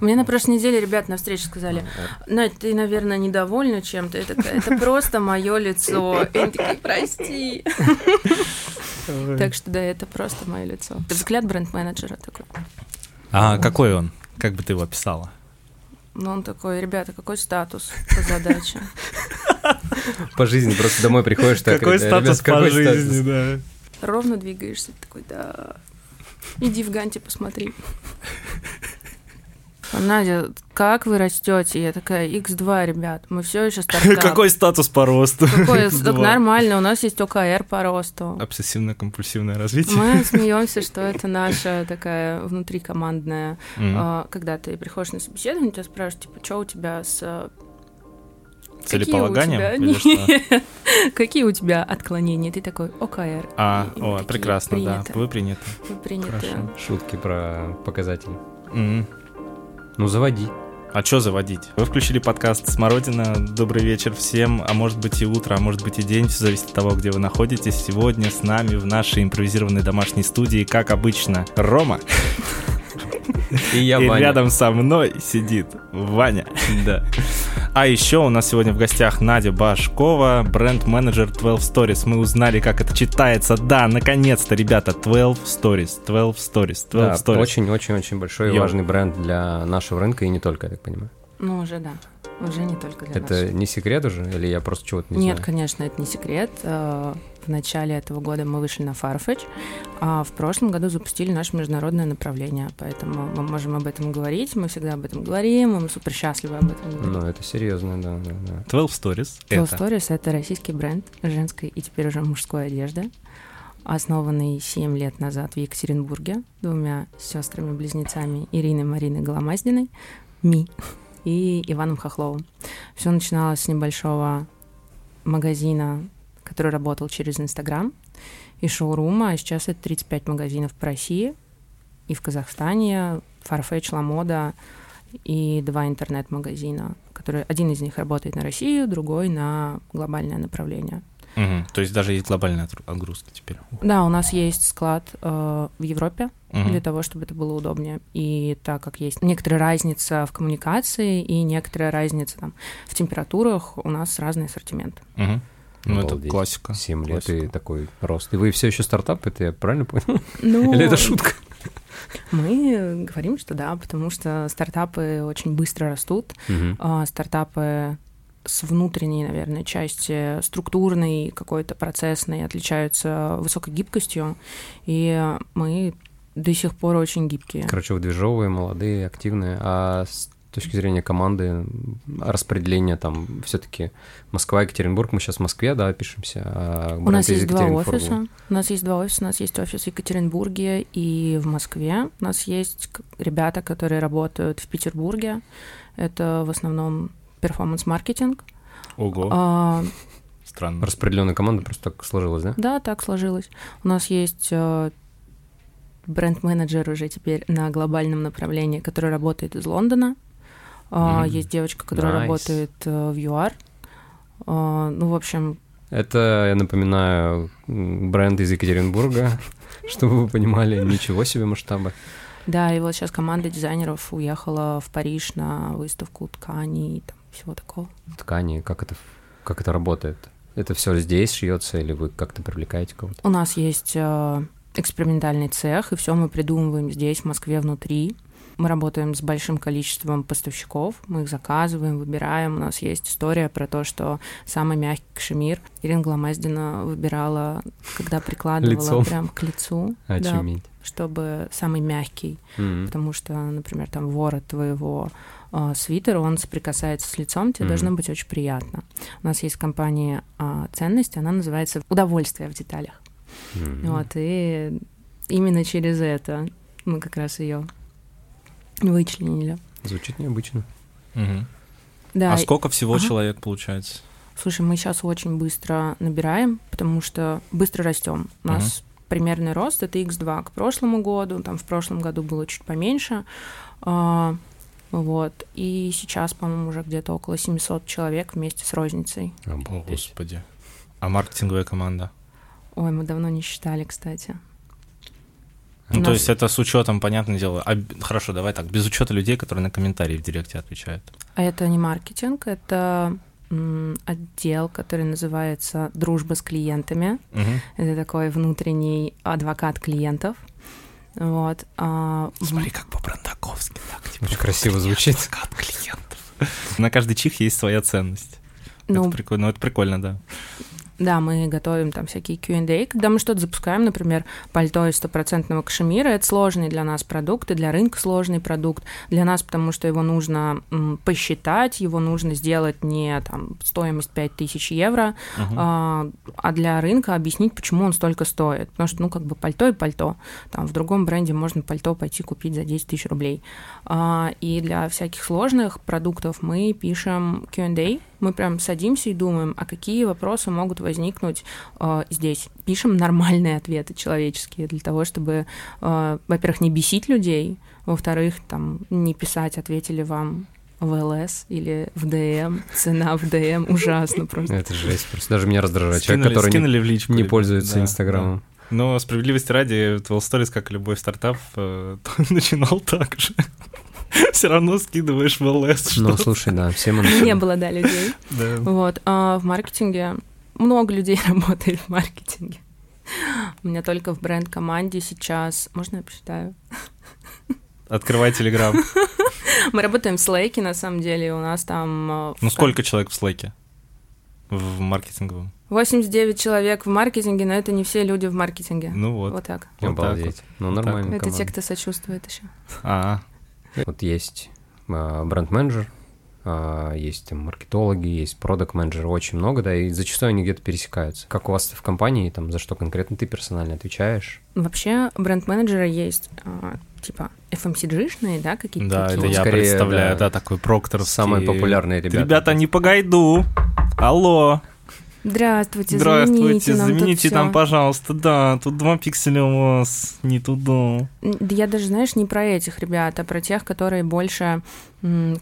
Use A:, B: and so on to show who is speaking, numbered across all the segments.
A: Мне на прошлой неделе ребята на встрече сказали, Надь, ты, наверное, недовольна чем-то. Такая, это просто мое лицо. И они такие, прости. Так что да, это просто мое лицо. Это взгляд бренд-менеджера такой.
B: А какой он? Как бы ты его описала?
A: Ну, он такой, ребята, какой статус по задаче?
C: По жизни просто домой приходишь, так,
B: Какой
C: «Ребят,
B: статус по жизни,
C: статус?»
B: да.
A: Ровно двигаешься, ты такой, да. Иди в Ганте посмотри. А, Надя, как вы растете? Я такая, X2, ребят, мы все еще стартап.
B: Какой статус по росту?
A: Какой?
B: X2.
A: Так нормально, у нас есть ОКР по росту.
B: Обсессивно-компульсивное развитие.
A: Мы смеемся, что это наша такая внутрикомандная.
B: Мгм.
A: а, Когда ты приходишь на собеседование, тебя спрашивают, типа, что у тебя с э,
B: Целеполаганием
A: Какие у. Какие у тебя отклонения? Ты такой ОКР.
B: А,
A: И
B: о,
A: такие,
B: прекрасно, да.
A: принято.
B: Вы приняты.
A: Вы приняты.
B: Хорошо.
C: Шутки про показатели.
B: Мгм.
C: Ну, заводи.
B: А что заводить? Вы включили подкаст «Смородина». Добрый вечер всем, а может быть и утро, а может быть и день, все зависит от того, где вы находитесь. Сегодня с нами в нашей импровизированной домашней студии, как обычно, Рома.
C: И я
B: и
C: Ваня.
B: рядом со мной сидит Ваня.
C: Да.
B: А еще у нас сегодня в гостях Надя Башкова, бренд-менеджер 12 Stories. Мы узнали, как это читается. Да, наконец-то, ребята, 12 Stories, 12 Stories, 12
C: Да,
B: Stories.
C: очень-очень-очень большой и важный бренд для нашего рынка и не только, я так понимаю.
A: Ну, уже да. Уже не только для
C: Это
A: нас.
C: не секрет уже, или я просто чего-то не
A: Нет,
C: знаю?
A: конечно, это не секрет. Э, В начале этого года мы вышли на Farfetch, а в прошлом году запустили наше международное направление, поэтому мы можем об этом говорить, мы всегда об этом говорим, мы супер счастливы об этом говорим.
C: Ну, это серьезно, да, да, да.
B: 12 Stories.
A: Flow
B: это
A: Stories — это российский бренд женской и теперь уже мужской одежды, основанный 7 лет назад в Екатеринбурге двумя сестрами-близнецами Ириной Мариной Голомаздиной, Ми и Иваном Хохловым. Все начиналось с небольшого магазина, который работал через Инстаграм, и шоурума, а сейчас это 35 магазинов по России и в Казахстане, Farfetch, Ламода и два интернет-магазина, которые один из них работает на Россию, другой на глобальное направление.
B: Мгм. То есть даже есть глобальная отгрузка теперь.
A: Да, у нас есть склад э, в Европе
B: Мгм.
A: для того, чтобы это было удобнее. И так как есть некоторая разница в коммуникации и некоторая разница там, в температурах, у нас разный ассортимент.
B: Мгм. Ну, это
C: Обалдеть.
B: классика.
C: Семь лет
B: Классика.
C: и такой рост. И вы все еще стартап, это я правильно понял?
A: Ну,
C: Или это шутка?
A: Мы говорим, что да, потому что стартапы очень быстро растут. А, стартапы с внутренней, наверное, части структурной, какой-то процессной отличаются высокой гибкостью, и мы до сих пор очень гибкие.
C: Короче, вы движовые, молодые, активные. А с точки зрения команды, м, распределения там все-таки Москва, Екатеринбург, мы сейчас в Москве, да, пишемся. а
A: У нас есть два офиса. У нас есть два офиса. У нас есть офис в Екатеринбурге и в Москве. У нас есть ребята, которые работают в Петербурге. Это в основном перформанс-маркетинг.
B: Ого,
A: А,
B: странно.
C: Распределенная команда просто так сложилась, да?
A: Да, так сложилось. У нас есть э, бренд-менеджер уже теперь на глобальном направлении, который работает из Лондона.
C: М.
A: Есть девочка, которая
C: Nice.
A: работает э, в ЮАР. А, Ну, в общем,
C: Это, я напоминаю, бренд из Екатеринбурга, чтобы вы понимали, ничего себе масштаба.
A: да, и вот сейчас команда дизайнеров уехала в Париж на выставку тканей и там всего такого.
C: Ткани, как это, как это работает? Это все здесь шьется или вы как-то привлекаете кого-то?
A: У нас есть э, экспериментальный цех, и все мы придумываем здесь, в Москве, внутри. Мы работаем с большим количеством поставщиков, мы их заказываем, выбираем. У нас есть история про то, что самый мягкий кашемир Ирина Гломаздина выбирала, когда прикладывала
C: Лицом.
A: прям к лицу, да,
C: Очуметь.
A: чтобы самый мягкий,
C: М.
A: потому что, например, там ворот твоего э, свитера, он соприкасается с лицом, тебе
C: Мгм.
A: должно быть очень приятно. У нас есть компания э, ценность, она называется «Удовольствие в деталях».
C: М.
A: Вот, и именно через это мы как раз ее вычленили.
C: Звучит необычно.
B: Мгм.
A: Да,
B: А
A: и-
B: сколько всего
A: Ага.
B: человек получается?
A: слушай, мы сейчас очень быстро набираем, потому что быстро растем. У нас примерный рост это x2 к прошлому году, там в прошлом году было чуть поменьше. Вот. И сейчас, по-моему, уже где-то около 700 человек вместе с розницей.
B: О,
C: Обалдеть.
B: господи. А маркетинговая команда?
A: Ой, мы давно не считали, кстати.
B: Ну,
A: У
B: то есть это с учетом, понятное дело. а хорошо, давай так, без учета людей, которые на комментарии в директе отвечают.
A: А это не маркетинг, это отдел, который называется «Дружба с клиентами».
B: Мгм.
A: Это такой внутренний адвокат клиентов. Вот. а,
B: Смотри, как по-брандаковски. Так, типа,
C: Очень красиво звучит.
B: адвокат клиентов. На каждый чих есть своя ценность.
A: ну,
B: это прикольно, ну, это прикольно, да.
A: Да, мы готовим там всякие Q&A. Когда мы что-то запускаем, например, пальто из стопроцентного кашемира, это сложный для нас продукт, и для рынка сложный продукт. Для нас, потому что его нужно м, посчитать, его нужно сделать не там стоимость 5000 евро,
B: Мгм.
A: а, а для рынка объяснить, почему он столько стоит. Потому что, ну, как бы пальто и пальто. Там в другом бренде можно пальто пойти купить за 10 тысяч рублей. А, и для всяких сложных продуктов мы пишем Q&A, мы прям садимся и думаем, а какие вопросы могут возникнуть э, здесь. Пишем нормальные ответы человеческие для того, чтобы, э, во-первых, не бесить людей, во-вторых, там, не писать, ответили вам в ЛС или в DM. Цена в DM ужасно просто.
C: Это жесть. Просто даже меня раздражает. Человек,
B: Скинули-
C: который не-
B: в личку.
C: не пользуется
B: да,
C: Инстаграмом.
B: да. Но справедливости ради, Storeez, как и любой стартап, э, начинал так же. Все равно скидываешь в ЛС
C: Ну, слушай, да, все мы
A: Не было, да, людей. Вот. А в маркетинге много людей работает в маркетинге. У меня только в бренд-команде сейчас... Можно я посчитаю?
B: Открывай Телеграм.
A: Мы работаем в Slack, на самом деле, у нас там... э,
B: Ну, сколько человек в Слэке? В маркетинговом?
A: 89 человек в маркетинге, но это не все люди в маркетинге.
B: Ну вот.
A: Вот так.
B: Вот так
C: Обалдеть. Ну,
B: Вот так
C: нормально.
A: Это те,
C: команда.
A: кто сочувствует еще.
B: А,
C: Вот есть а, бренд-менеджер, а, есть там маркетологи, есть продакт-менеджеры, очень много, да, и зачастую они где-то пересекаются. Как у вас в компании, там, за что конкретно ты персонально отвечаешь?
A: Вообще, бренд-менеджеры есть, а, типа, FMCG-шные, да, какие-то
B: да,
A: такие
B: это я
C: скорее,
B: представляю,
C: да.
B: да, такой прокторский.
C: Самые популярные ребята.
B: Ребята, не погайду. Алло,
A: Здравствуйте,
B: здравствуйте,
A: замените нам тут
B: замените нам,
A: всё.
B: пожалуйста, да, тут два пикселя у вас не туда.
A: Да Я даже, знаешь, не про этих ребят, а про тех, которые больше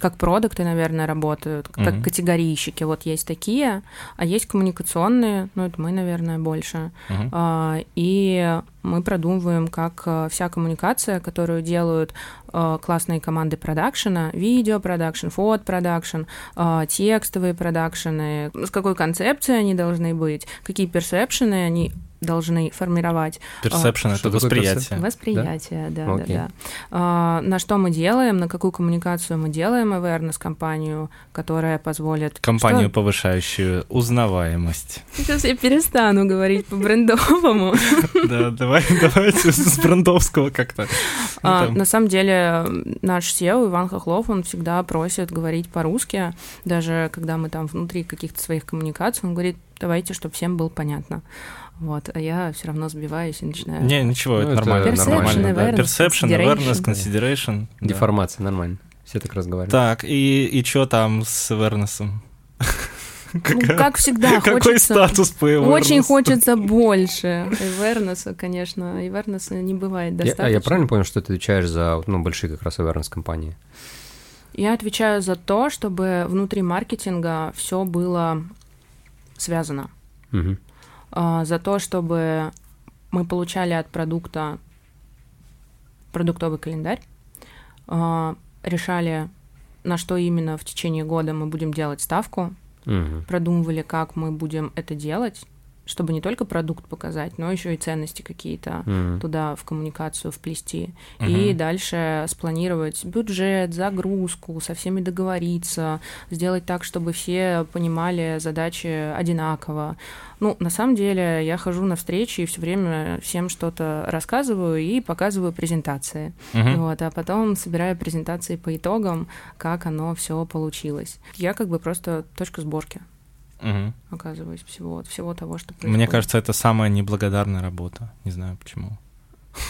A: как продукты, наверное, работают, как
B: Мгм.
A: категорийщики. Вот есть такие, а есть коммуникационные, ну, это мы, наверное, больше. А, И мы продумываем, как э, вся коммуникация, которую делают э, классные команды продакшена, видео продакшн, фото продакшн, э, текстовые продакшены, с какой концепцией они должны быть, какие perception ы они должны формировать.
B: Perception
C: что
B: это восприятие.
A: Восприятие, да, да,
C: Окей.
A: да. А, на что мы делаем, на какую коммуникацию мы делаем awareness-кампанию, которая позволит...
B: Кампанию,
A: Что?
B: повышающую узнаваемость.
A: Сейчас я перестану говорить по-брендовому.
B: Да, давай, давайте с брендовского как-то.
A: А, на самом деле, наш SEO Иван Хохлов, он всегда просит говорить по-русски, даже когда мы там внутри каких-то своих коммуникаций, он говорит, давайте, чтобы всем было понятно. Вот, а я все равно сбиваюсь и начинаю.
B: Не, ничего,
C: Ну,
B: это
C: это
B: нормально.
C: Perception,
B: нормально, да.
A: awareness,
B: Perception, awareness,
A: consideration.
B: да.
C: Деформация, нормально. Все так разговаривают.
B: Так, и, и что там с awareness?
A: Ну, как всегда,
B: Какой
A: хочется...
B: статус по awareness?
A: Очень хочется больше. Ивернеса, конечно, Ивернеса не бывает
C: Я,
A: достаточно.
C: а я правильно понял, что ты отвечаешь за ну, большие как раз awareness компании?
A: Я отвечаю за то, чтобы внутри маркетинга все было связано.
C: Мгм.
A: А, За то, чтобы мы получали от продукта продуктовый календарь, а, решали, на что именно в течение года мы будем делать ставку,
C: Мгм.
A: продумывали, как мы будем это делать, чтобы не только продукт показать, но еще и ценности какие-то
C: Мгм.
A: туда в коммуникацию вплести. И
B: Мгм.
A: дальше спланировать бюджет, загрузку, со всеми договориться, сделать так, чтобы все понимали задачи одинаково. Ну, на самом деле, я хожу на встречи и все время всем что-то рассказываю и показываю презентации.
B: Мгм.
A: Вот, а потом собираю презентации по итогам, как оно все получилось. Я как бы просто точка сборки
B: Мгм.
A: оказываюсь всего, всего того, что происходит.
B: Мне кажется, это самая неблагодарная работа. Не знаю почему.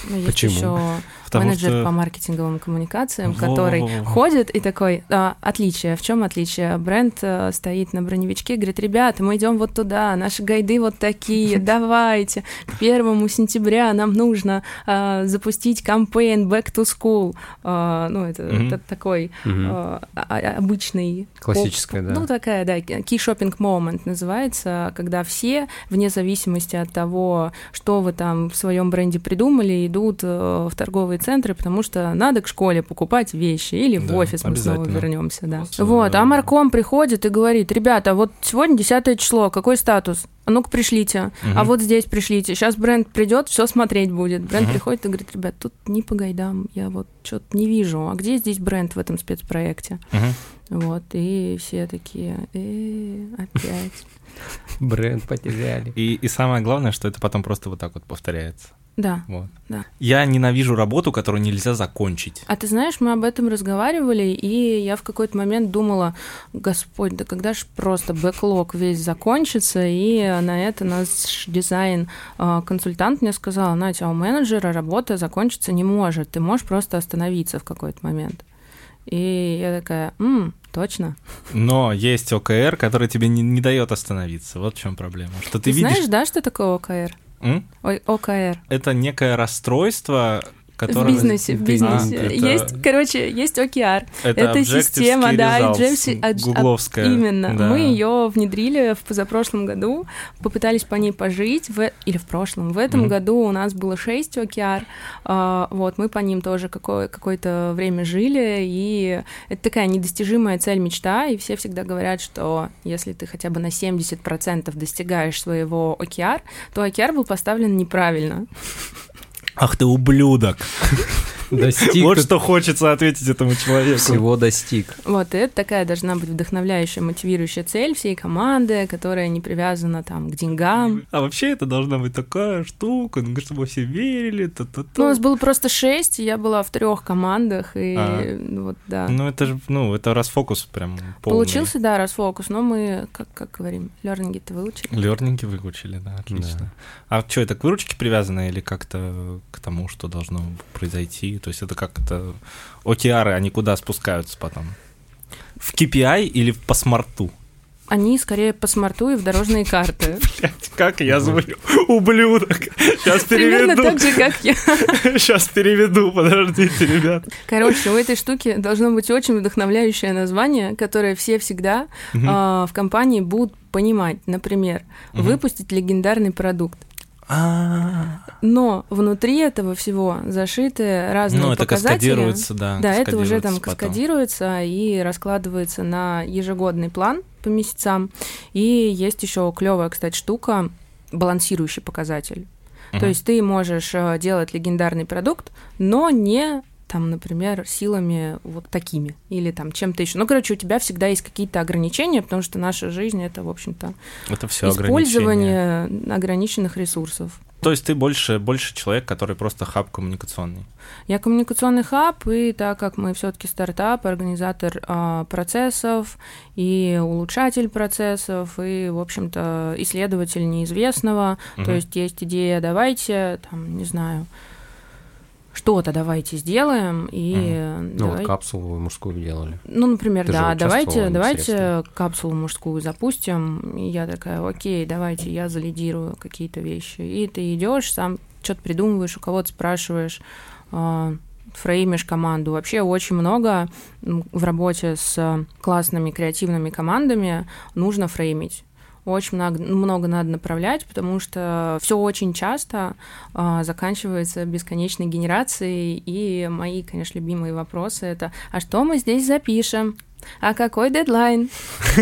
A: Ну, есть
C: Почему?
A: еще
B: Потому
A: менеджер
B: что...
A: по маркетинговым коммуникациям,
B: Во.
A: который ходит и такой, «А, отличие, в чем отличие? Бренд э, стоит на броневичке, и говорит, ребята, мы идем вот туда, наши гайды вот такие, давайте, к первому сентября нам нужно а, запустить кампейн Back to School. А, ну, это,
B: Мгм.
A: это такой
C: Мгм.
A: а, а- обычный...
C: Классическая,
A: оп-
C: да.
A: Ну, такая, да, key shopping moment называется, когда все, вне зависимости от того, что вы там в своем бренде придумали идут э, в торговые центры, потому что надо к школе покупать вещи, или в
B: Да,
A: офис мы снова вернемся, да.
B: Просто,
A: Вот,
B: э,
A: а Марком приходит и говорит, ребята, вот сегодня 10 число, какой статус? А ну-ка пришлите, а
B: Мгм.
A: вот здесь пришлите. Сейчас бренд придет, все смотреть будет. Бренд
B: Мгм.
A: приходит и говорит, ребят, тут не по гайдам, я вот что-то не вижу. А где здесь бренд в этом спецпроекте?
B: Мгм.
A: Вот, и все такие, «Э, опять.
C: Бренд потеряли.
B: И, и самое главное, что это потом просто вот так вот повторяется.
A: Да.
B: Вот.
A: Да.
B: Я ненавижу работу, которую нельзя закончить.
A: А ты знаешь, мы об этом разговаривали, и я в какой-то момент думала, Господь, да когда ж просто бэклог весь закончится, и на это наш дизайн-консультант мне сказал, Натя, а у менеджера работа закончиться не может, ты можешь просто остановиться в какой-то момент. И я такая, «М, точно.
B: Но есть ОКР, который тебе не, не дает остановиться. Вот в чем проблема. Что ты,
A: Ты,
B: видишь...
A: знаешь, да, что такое ОКР?
B: М?
A: Ой, ОКР.
B: Это некое расстройство, которое...
A: В бизнесе, в бизнесе.
B: А, это-
A: Есть, короче, есть OKR.
B: Это,
A: Это система, да, Objective-
B: гугловская.
A: Именно.
B: да.
A: Мы ее внедрили в позапрошлом году, попытались по ней пожить, в... или в прошлом. В этом
B: Мгм.
A: году у нас было 6 OKR. а, вот, мы по ним тоже какое- какое-то время жили, и это такая недостижимая цель, мечта, и все всегда говорят, что если ты хотя бы на 70% достигаешь своего OKR, то OKR был поставлен неправильно.
B: Ах ты ублюдок!
C: Достиг
B: вот что хочется ответить этому человеку.
C: всего достиг.
A: Вот, и это такая должна быть вдохновляющая, мотивирующая цель всей команды, которая не привязана там к деньгам.
B: А вообще это должна быть такая штука, ну, чтобы все верили. та-та-та.
A: Ну, у нас было просто шесть, и я была в трех командах, и
B: А.
A: ну, вот, да.
B: Ну, это же, ну, это расфокус прям полный.
A: Получился, да, расфокус, но мы, как, как говорим, лернинги-то выучили.
B: Лернинги выучили, да, отлично. А что, это к выручке привязано или как-то к тому, что должно произойти? То есть это как это... OKR, они куда спускаются потом? В KPI или по смарту?
A: Они скорее по смарту и в дорожные карты.
B: Как я звоню? Ублюдок! Сейчас
A: Примерно так же, как я.
B: Сейчас переведу, подождите, ребят.
A: Короче, у этой штуки должно быть очень вдохновляющее название, которое все всегда а, в компании будут понимать. Например, выпустить легендарный продукт.
B: А,
A: Но внутри этого всего зашиты разные
B: Ну, это
A: показатели.
B: каскадируется, да.
A: Да, это уже там
B: каскадируется потом.
A: каскадируется и раскладывается на ежегодный план по месяцам. И есть еще клевая, кстати, штука, балансирующий показатель. То
B: Мгм.
A: есть ты можешь э, делать легендарный продукт, но не там, например, силами вот такими или там чем-то еще. Ну, короче, у тебя всегда есть какие-то ограничения, потому что наша жизнь это, в общем-то,
B: Это все
A: использование ограниченных ресурсов.
B: То есть ты больше, больше человек, который просто хаб коммуникационный.
A: Я коммуникационный хаб, и так как мы все-таки стартап, организатор а, процессов и улучшатель процессов, и, в общем-то, исследователь неизвестного,
B: Мгм.
A: то есть есть идея, давайте, там, не знаю, что-то давайте сделаем, и
C: Ну, вот
A: давай-
C: капсулу мужскую делали.
A: ну, например,
C: Ты
A: да, давайте, давайте капсулу мужскую запустим. И я такая, окей, давайте я залидирую какие-то вещи. И ты идешь, сам что-то придумываешь, у кого-то спрашиваешь, а, фреймишь команду. Вообще очень много в работе с классными креативными командами нужно фреймить. Очень много, много надо направлять, потому что все очень часто а, заканчивается бесконечной генерацией. И мои, конечно, любимые вопросы это: а что мы здесь запишем? А какой дедлайн?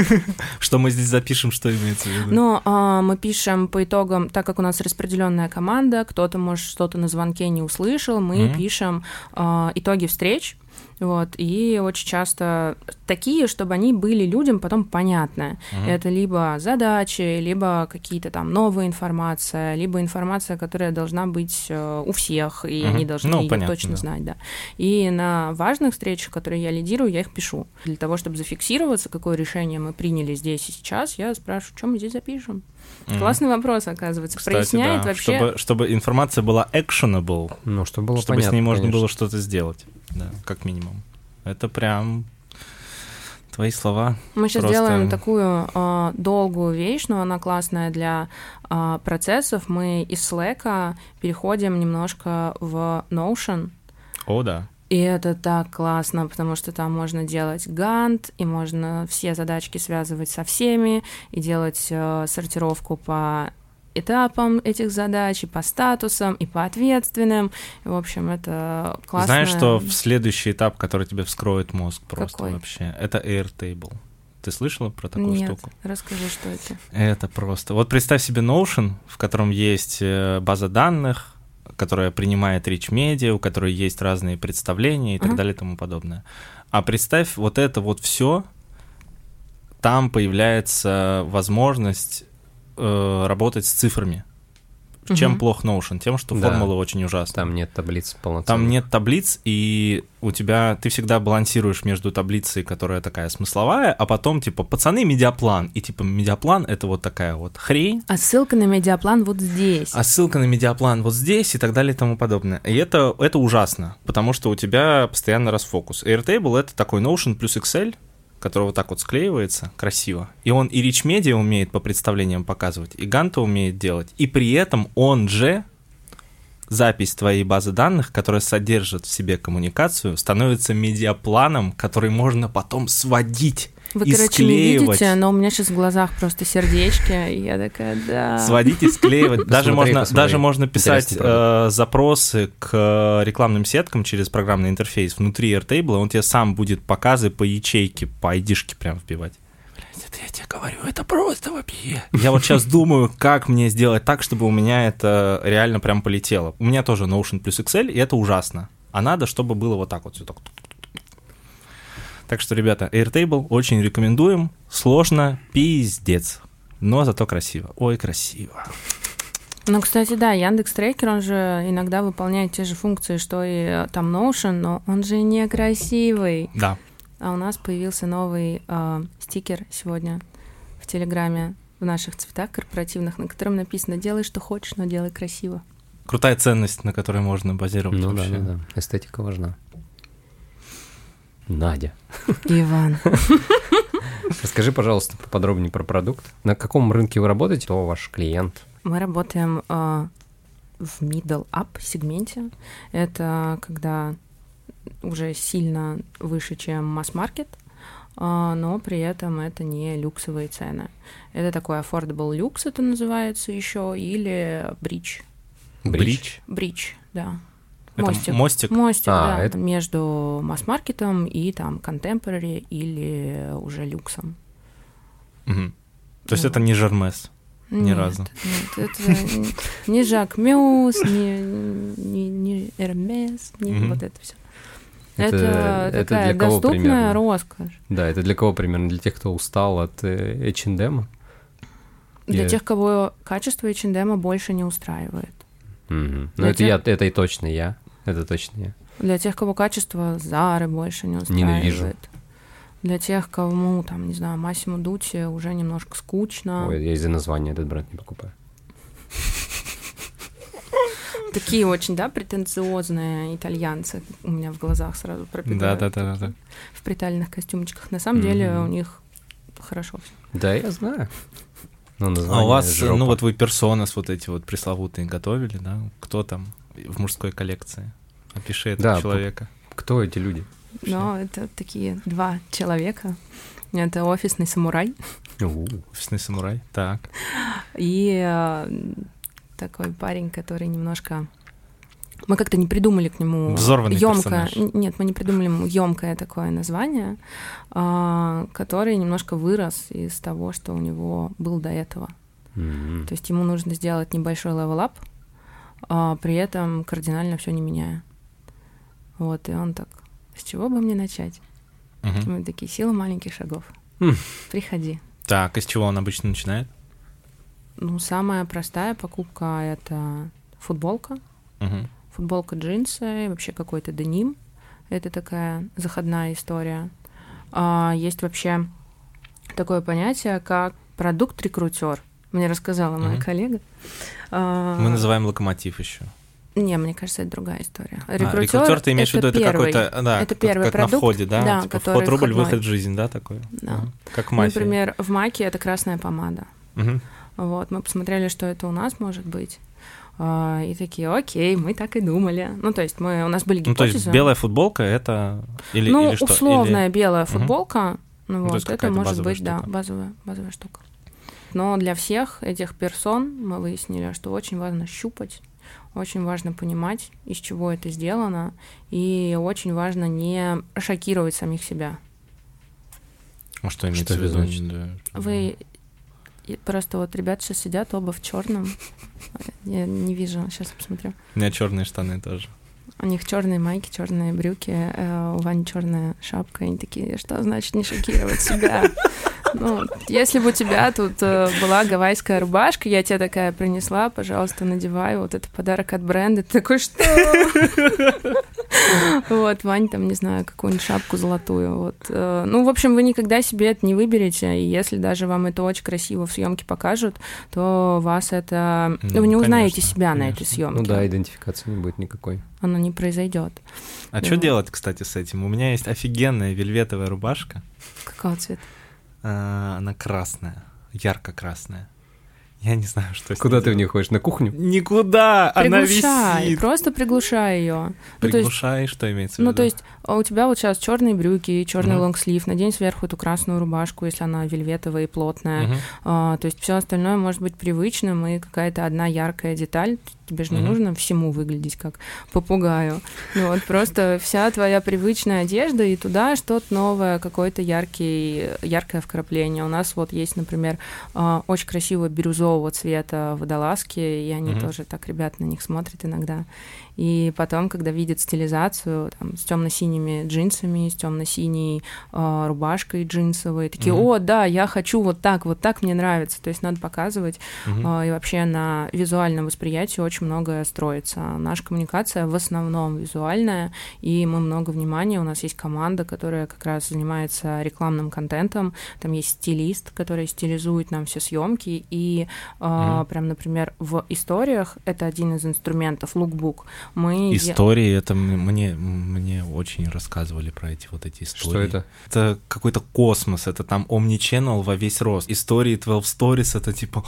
B: Что мы здесь запишем, что имеется в виду?
A: Ну, а, мы пишем по итогам, так как у нас распределенная команда, кто-то, может, что-то на звонке не услышал, мы пишем а, итоги встреч. Вот, и очень часто такие, чтобы они были людям потом понятны.
B: Мгм.
A: Это либо задачи, либо какие-то там новая информация, либо информация, которая должна быть э, у всех, и
B: Мгм.
A: они должны
B: Ну,
A: ее
B: понятно,
A: точно
B: да.
A: знать, да. И на важных встречах, которые я лидирую, я их пишу. Для того, чтобы зафиксироваться, какое решение мы приняли здесь и сейчас, я спрашиваю, что мы здесь запишем.
B: Мгм.
A: Классный вопрос, оказывается.
B: Кстати,
A: Проясняет
B: да,
A: вообще.
B: Чтобы, чтобы информация была actionable,
C: Ну, чтобы было
B: чтобы
C: понятно,
B: с ней можно
C: конечно.
B: было что-то сделать. Да, как минимум. Это прям твои слова.
A: Мы сейчас
B: Просто-
A: делаем такую э, долгую вещь, но она классная для э, процессов. Мы из Slack переходим немножко в Notion.
B: О, да.
A: И это так классно, потому что там можно делать гант, и можно все задачки связывать со всеми, и делать э, сортировку по этапам этих задач, и по статусам, и по ответственным. И, в общем, это классно.
B: Знаешь, что в следующий этап, который тебе вскроет мозг просто
A: Какой?
B: вообще, это Airtable. Ты слышала про такую
A: Нет,
B: штуку?
A: расскажи, что это.
B: Это просто. Вот представь себе Notion, в котором есть э, база данных, которая принимает Rich Media, у которой есть разные представления и так
A: Ага.
B: далее и тому подобное. А представь вот это вот все, там появляется возможность э, работать с цифрами. Чем
A: Мгм.
B: плох Notion? Тем, что
C: Да.
B: формулы очень ужасны.
C: Там нет таблиц полноценных.
B: Там нет таблиц, и у тебя ты всегда балансируешь между таблицей, которая такая смысловая, а потом типа пацаны медиаплан, и типа медиаплан это вот такая вот хрень,
A: А ссылка на медиаплан вот здесь.
B: а ссылка на медиаплан вот здесь и так далее и тому подобное. И это, это ужасно, потому что у тебя постоянно расфокус. Airtable — это такой Notion плюс Excel, который вот так вот склеивается красиво. И он и Rich Media умеет по представлениям показывать, и Ганта умеет делать. И при этом он же запись твоей базы данных, которая содержит в себе коммуникацию, становится медиапланом, который можно потом сводить
A: Вы,
B: и
A: короче, не
B: склеивать.
A: видите, но у меня сейчас в глазах просто сердечки, и я такая, да.
B: сводить и склеивать. Даже
C: Посмотри,
B: можно,
C: посмотри.
B: даже можно писать э, запросы к рекламным сеткам через программный интерфейс внутри Airtable, он тебе сам будет показы по ячейке, по айдишке прям вбивать. Блядь, это я тебе говорю, это просто вообще. Я вот сейчас думаю, как мне сделать так, чтобы у меня это реально прям полетело. У меня тоже Notion плюс Excel, и это ужасно. А надо, чтобы было вот так вот все так. Так что, ребята, Airtable очень рекомендуем. Сложно, пиздец. Но зато красиво. Ой, красиво.
A: Ну, кстати, да, Яндекс Трекер, он же иногда выполняет те же функции, что и э, там Notion, но он же некрасивый.
B: Да.
A: А у нас появился новый э, стикер сегодня в Телеграме в наших цветах корпоративных, на котором написано «Делай, что хочешь, но делай красиво».
B: Крутая ценность, на которой можно базировать
C: Ну да,
B: вообще.
C: да, да. Эстетика важна. Надя,
A: Иван.
C: расскажи, пожалуйста, поподробнее про продукт. На каком рынке вы работаете? Кто ваш клиент?
A: Мы работаем э, в middle up сегменте. Это когда уже сильно выше, чем масс-маркет, а, но при этом это не люксовые цены. Это такой affordable люкс, это называется еще, или бридж.
B: Бридж.
A: Бридж, да.
B: Это
A: Мостик.
B: мостик.
A: Мостик,
C: А,
A: да,
C: это-
A: между масс-маркетом и там contemporary или уже люксом.
B: Мгм. То есть
A: Ну.
B: это не Жермес. Ни
A: Нет,
B: разу.
A: Нет, это не Жак Мюс, не, не, не Эрмес, не вот это все.
C: Это-
A: Это,
C: это
A: такая
C: для кого
A: доступная
C: примерно?
A: роскошь.
C: Да, это для кого примерно? Для тех, кто устал от H&M?
A: Для
C: Я-
A: тех, кого качество H&M больше не устраивает.
C: Мгм. Ну,
A: Для
C: это
A: тех-
C: я, это и точно я. Это точно я.
A: Для тех, кого качество Зары больше не устраивает.
C: Ненавижу.
A: Для тех, кому, там, не знаю, Массимо Дути уже немножко скучно.
C: Ой, я из-за названия этот бренд не покупаю.
A: Такие очень, да, претенциозные итальянцы у меня в глазах сразу
B: Да,
A: пробегают.
B: да, да, да.
A: В притальных костюмчиках. На самом деле у них хорошо все.
C: Да, я знаю. Ну,
B: А у вас,
C: жопа.
B: ну вот вы персонас вот эти вот пресловутые готовили, да? Кто там в мужской коллекции? Опиши этого
C: Да,
B: человека.
C: Кто эти люди?
A: Но это такие два человека. Это офисный самурай
B: Офисный самурай. Так.
A: и э, такой парень, который немножко... Мы как-то не придумали к нему
B: Взорванный
A: ёмкое...
B: персонаж.
A: Нет, мы не придумали ему емкое такое название, а, который немножко вырос из того, что у него был до этого.
C: М.
A: То есть ему нужно сделать небольшой level up, а при этом кардинально все не меняя. Вот, и он так, с чего бы мне начать?
B: Мгм.
A: Мы такие, сила маленьких шагов.
C: Хм.
A: Приходи.
B: Так, из чего он обычно начинает?
A: Ну, самая простая покупка — это футболка.
B: Мгм.
A: Футболка, джинсы, вообще какой-то деним. Это такая заходная история. А, есть вообще такое понятие, как продукт-рекрутер. Мне рассказала моя
B: Мгм.
A: коллега. А,
B: Мы называем локомотив еще.
A: Не, мне кажется, это другая история.
B: А, рекрутер, ты имеешь в виду,
A: это
B: какой-то, да,
A: это первый
B: как на
A: продукт,
B: входе, да?
A: да,
B: типа вход рубль,
A: входной.
B: выход жизнь, да, такой?
A: Да.
B: Ага. Как
A: Ну,
B: мафия.
A: Например, в Маке это красная помада.
B: Мгм.
A: Вот, мы посмотрели, что это у нас может быть. А, И такие, окей, мы так и думали. Ну, то есть мы, у нас были
B: Ну,
A: гипотезы.
B: то есть белая футболка это или,
A: ну,
B: или что?
A: условная
B: Или-
A: белая футболка. Ну,
B: Ну,
A: вот, это может быть, да,
B: штука.
A: базовая, базовая штука. Но для всех этих персон мы выяснили, что очень важно щупать, очень важно понимать, из чего это сделано, и очень важно не шокировать самих себя.
B: А что имеется в виду?
A: Вы просто вот ребят сейчас сидят оба в черном. Я не вижу, сейчас посмотрю.
B: У меня черные штаны тоже.
A: У них черные майки, черные брюки, э, у Вани черная шапка. И они такие, что значит не шокировать себя? Ну, если бы у тебя тут э, была гавайская рубашка, я тебе такая принесла, пожалуйста, надевай, вот это подарок от бренда. Ты такой, что? Вот, Вань там, не знаю, какую-нибудь шапку золотую. Вот. Э, ну, в общем, вы никогда себе это не выберете, и если даже вам это очень красиво в съемке покажут, то вас это... Ну, вы не узнаете себя на этой съемке.
C: Ну да, идентификации не будет никакой.
A: Оно не произойдет.
B: А что делать, кстати, с этим? У меня есть офигенная вельветовая рубашка.
A: Какого цвета?
B: А, она красная, ярко-красная. Я не знаю, что
C: Куда ты в нее ходишь? На кухню?
B: Никуда, приглушай,
A: она висит. Просто приглушай ее.
B: Приглушай, ну, есть, что имеется в
A: виду?
B: Ну,
A: то есть а у тебя вот сейчас черные брюки, черный mm-hmm. лонгслив, надень сверху эту красную рубашку, если она вельветовая и плотная. Mm-hmm. А, то есть все остальное может быть привычным, и какая-то одна яркая деталь Тебе же не mm-hmm. нужно всему выглядеть как попугаю. Ну вот просто вся твоя привычная одежда и туда что-то новое, какое-то яркий, яркое вкрапление. У нас вот есть, например, а, очень красивого бирюзового цвета водолазки, и они mm-hmm. тоже так ребят на них смотрят иногда. И потом, когда видят стилизацию там, с темно-синими джинсами, с темно-синей э, рубашкой джинсовой, такие, mm-hmm. о, да, я хочу вот так, вот так мне нравится. То есть надо показывать. Mm-hmm. Э, и вообще на визуальном восприятии очень многое строится. Наша коммуникация в основном визуальная, и мы много внимания. У нас есть команда, которая как раз занимается рекламным контентом. Там есть стилист, который стилизует нам все съемки. И э, mm-hmm. прям, например, в историях это один из инструментов, лукбук мы...
B: Истории, это мне, мне очень рассказывали про эти вот эти истории.
C: Что это?
B: Это какой-то космос, это там Omni-Channel во весь рост. Истории 12 Stories, это типа,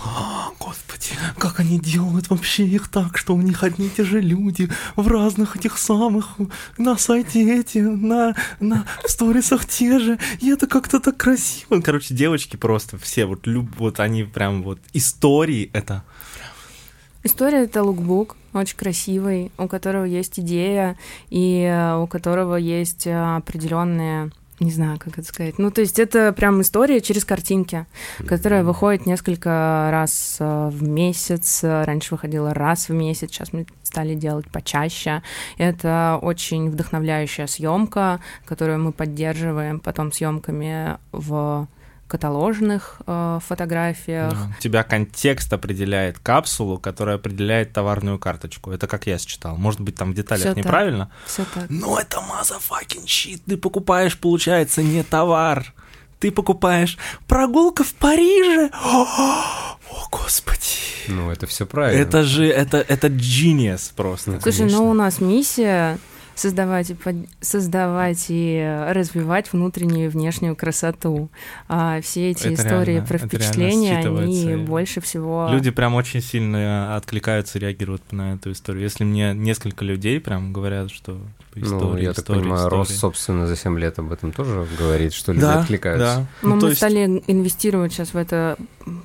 B: господи, как они делают вообще их так, что у них одни и те же люди в разных этих самых, на сайте эти, на, на в сторисах те же, и это как-то так красиво. Короче, девочки просто все, вот, люб, вот они прям вот, истории это
A: История — это лукбук, очень красивый, у которого есть идея и э, у которого есть э, определенные не знаю, как это сказать. Ну, то есть это прям история через картинки, которая выходит несколько раз э, в месяц. Раньше выходила раз в месяц, сейчас мы стали делать почаще. Это очень вдохновляющая съемка, которую мы поддерживаем потом съемками в каталожных э, фотографиях. Да.
B: У тебя контекст определяет капсулу, которая определяет товарную карточку. Это как я считал. Может быть, там в деталях Всё неправильно.
A: Все так.
B: Но это motherfucking shit. Ты покупаешь, получается, не товар. Ты покупаешь прогулка в Париже. О, о господи.
C: Ну, это все правильно.
B: Это же, это, это genius просто.
A: Слушай, ну, конечно. ну у нас миссия создавать и, под... создавать и развивать внутреннюю и внешнюю красоту. А все эти это истории реально, про впечатления, они больше всего...
B: Люди прям очень сильно откликаются, реагируют на эту историю. Если мне несколько людей прям говорят, что
C: типа, истории, Ну, я так понимаю, истории. Рост, собственно, за 7 лет об этом тоже говорит, что люди да, откликаются. Да.
A: Но ну, мы есть... стали инвестировать сейчас в это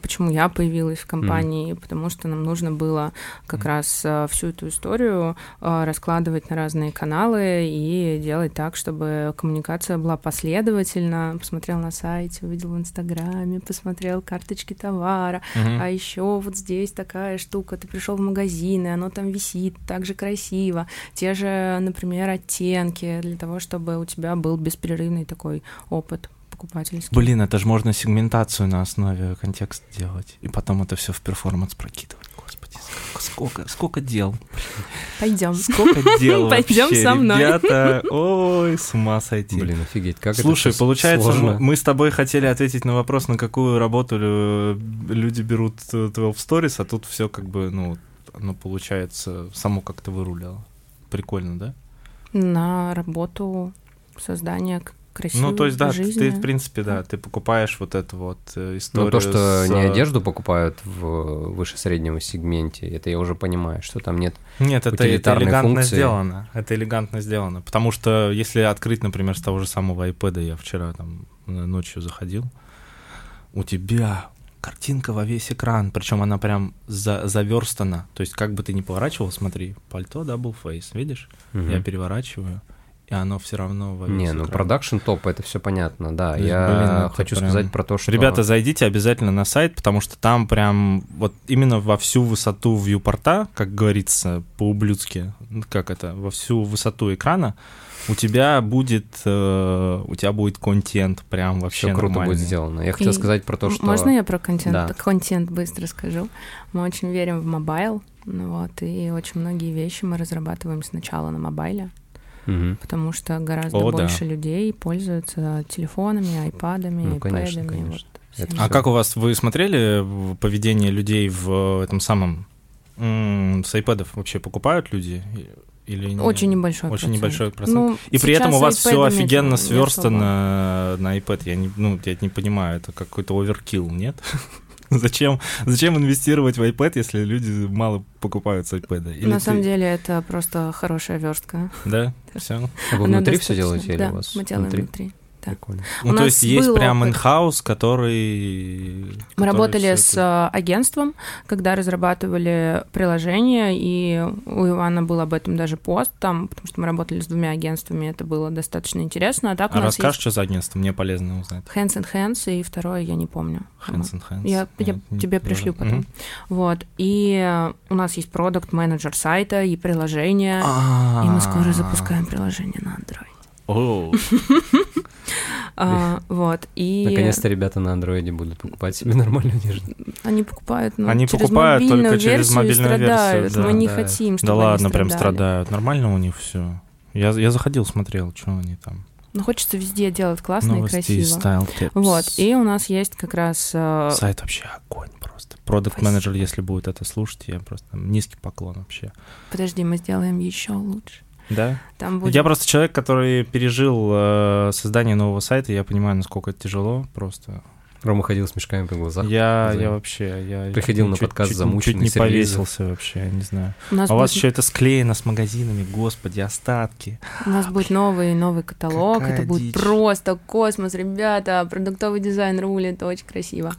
A: почему я появилась в компании, mm. потому что нам нужно было как mm. раз э, всю эту историю э, раскладывать на разные каналы и делать так, чтобы коммуникация была последовательна. Посмотрел на сайте, увидел в Инстаграме, посмотрел карточки товара, mm-hmm. а еще вот здесь такая штука, ты пришел в магазин, и оно там висит так же красиво. Те же, например, оттенки для того, чтобы у тебя был беспрерывный такой опыт покупательский.
B: Блин, это же можно сегментацию на основе контекста делать, и потом это все в перформанс прокидывать. Господи, сколько, сколько дел.
A: Пойдем.
B: Сколько дел Пойдем со мной. Ребята, ой, с ума сойти.
C: Блин, офигеть, как
B: Слушай,
C: это
B: получается,
C: сложно.
B: мы с тобой хотели ответить на вопрос, на какую работу люди берут 12 Stories, а тут все как бы, ну, оно получается само как-то вырулило. Прикольно, да?
A: На работу создания красивой
B: Ну, то есть, да,
A: жизни.
B: ты, в принципе, да, ты покупаешь вот эту вот э, историю.
C: Ну, то, что
B: с...
C: не одежду покупают в выше среднего сегменте, это я уже понимаю, что там нет
B: Нет, это, это элегантно
C: функции.
B: сделано. Это элегантно сделано. Потому что если открыть, например, с того же самого iPad, я вчера там ночью заходил, у тебя картинка во весь экран, причем она прям за, заверстана. То есть как бы ты ни поворачивал, смотри, пальто double face, видишь?
C: Мгм.
B: Я переворачиваю, и оно все равно во весь
C: Не, ну
B: экран.
C: продакшн топ, это все понятно, да.
B: Есть,
C: Я
B: блин,
C: хочу
B: прям-
C: сказать про то, что...
B: Ребята, зайдите обязательно на сайт, потому что там прям вот именно во всю высоту viewport а, как говорится по-ублюдски, ну, как это, во всю высоту экрана, у тебя будет, э, у тебя будет контент прям вообще
C: все круто
B: нормальный.
C: будет сделано. Я хотел
A: И
C: сказать про то, что...
A: Можно я про контент,
C: Да.
A: контент быстро скажу? Мы очень верим в mobile, ну вот, и очень многие вещи мы разрабатываем сначала на mobile е,
C: Мгм.
A: потому что гораздо
B: О, да.
A: больше людей пользуются телефонами, айпадами,
C: Ну, конечно,
A: айпэдами.
C: конечно.
A: Вот.
B: А как у вас, вы смотрели поведение людей в этом самом, м, с iPad вообще покупают люди? Или не?
A: Очень небольшой
B: Очень
A: процент.
B: небольшой процент.
A: Ну,
B: И при этом у вас все
A: iPad'ами
B: офигенно
A: не
B: сверстано на iPad. Я не, ну, я не понимаю, это какой-то оверкилл, нет? Зачем, зачем инвестировать в iPad, если люди мало покупают с iPad? Или
A: На
B: ты-
A: самом деле это просто хорошая верстка.
B: Да, все.
C: А Вы
A: Она
C: внутри все
A: достаточно-
C: делаете или
A: да,
C: у вас
A: мы делаем
C: внутри?
A: внутри. Да.
C: Прикольно.
B: Ну,
A: У
B: то
A: нас
B: есть есть прям инхаус, который...
A: Мы
B: который
A: работали с
B: это-
A: э, агентством, когда разрабатывали приложение, и у Ивана был об этом даже пост там, потому что мы работали с двумя агентствами, это было достаточно интересно. А так у
B: А
A: нас
B: расскажешь, что за агентство? Мне полезно узнать.
A: есть Hands and Hands, и второе я не помню.
B: Hands and Hands.
A: Я, я
B: не-
A: тебе
B: не
A: пришлю
B: знаю.
A: потом.
B: Мгм.
A: Вот. И у нас есть продукт менеджер сайта и приложение. И мы скоро запускаем приложение на Android.
B: О,
A: А, вот. И
C: Наконец-то ребята на андроиде будут покупать себе нормальную одежду.
A: они покупают, ну,
B: Они
A: через
B: покупают только через
A: версию
B: мобильную версию,
A: страдают.
B: да,
A: Мы не
C: да.
A: хотим, чтобы
B: Да
A: они
B: ладно, прям
A: страдали.
B: страдают. Нормально у них все. Я, я заходил, смотрел, что они там.
A: Ну, хочется везде делать классно
B: Новости
A: и красиво.
B: стайл tips.
A: Вот, и у нас есть как раз... э,
B: Сайт вообще огонь просто. Продукт менеджер, если будет это слушать, я просто низкий поклон вообще.
A: Подожди, мы сделаем еще лучше.
B: Да?
A: Там будет...
B: Я просто человек, который пережил э, создание нового сайта, я понимаю, насколько это тяжело просто.
C: Рома ходил с мешками по глазам.
B: Я,
C: за-
B: я вообще... Я
C: Приходил на
B: чуть-
C: подкаст
B: чуть-
C: замученный,
B: Чуть не
C: сервизов.
B: повесился вообще, я не знаю.
A: у, нас
B: А у вас
A: будет...
B: еще это склеено с магазинами, господи, остатки.
A: у нас будет новый новый каталог.
B: Какая
A: это будет
B: дичь.
A: просто космос, ребята. Продуктовый дизайн рулит, очень красиво.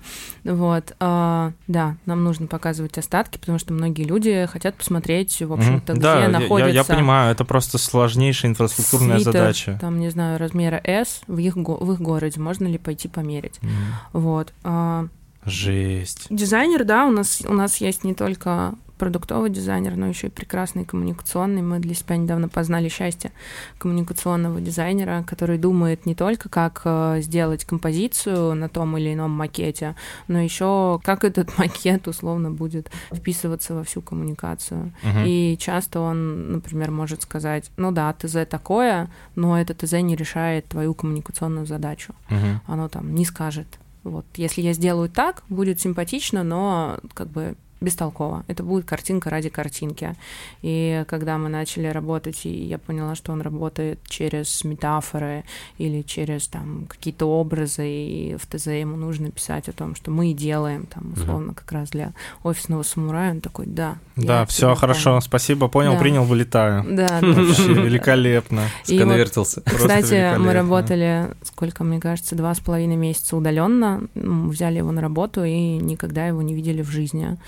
A: Вот, а, да, нам нужно показывать остатки, потому что многие люди хотят посмотреть, в общем-то,
B: Мгм.
A: где
B: да, я-
A: находится...
B: я, я понимаю, это просто сложнейшая инфраструктурная
A: свитер,
B: задача.
A: Там, не знаю, размера S в их, в их городе. Можно ли пойти померить?
B: Мгм.
A: Вот. а,
B: Жесть.
A: Дизайнер, да, у нас, у нас есть не только продуктовый дизайнер, но еще и прекрасный коммуникационный. Мы для себя недавно познали счастье коммуникационного дизайнера, который думает не только, как э, сделать композицию на том или ином макете, но еще как этот макет условно будет вписываться во всю коммуникацию.
B: Мгм.
A: И часто он, например, может сказать, ну да, ТЗ такое, но это ТЗ не решает твою коммуникационную задачу
B: Мгм.
A: оно там не скажет. Вот, если я сделаю так, будет симпатично, но как бы бестолково. Это будет картинка ради картинки. И когда мы начали работать, и я поняла, что он работает через метафоры или через там какие-то образы, и в ТЗ ему нужно писать о том, что мы делаем, там, условно, как раз для офисного самурая, он такой, да.
B: Да, все хорошо,
A: понял».
B: спасибо, понял,
A: Да.
B: принял, вылетаю.
A: Да,
B: Вообще великолепно.
C: Сконвертился.
A: Кстати, мы работали, сколько, мне кажется, два с половиной месяца удаленно. Взяли его на работу и никогда его не видели в жизни.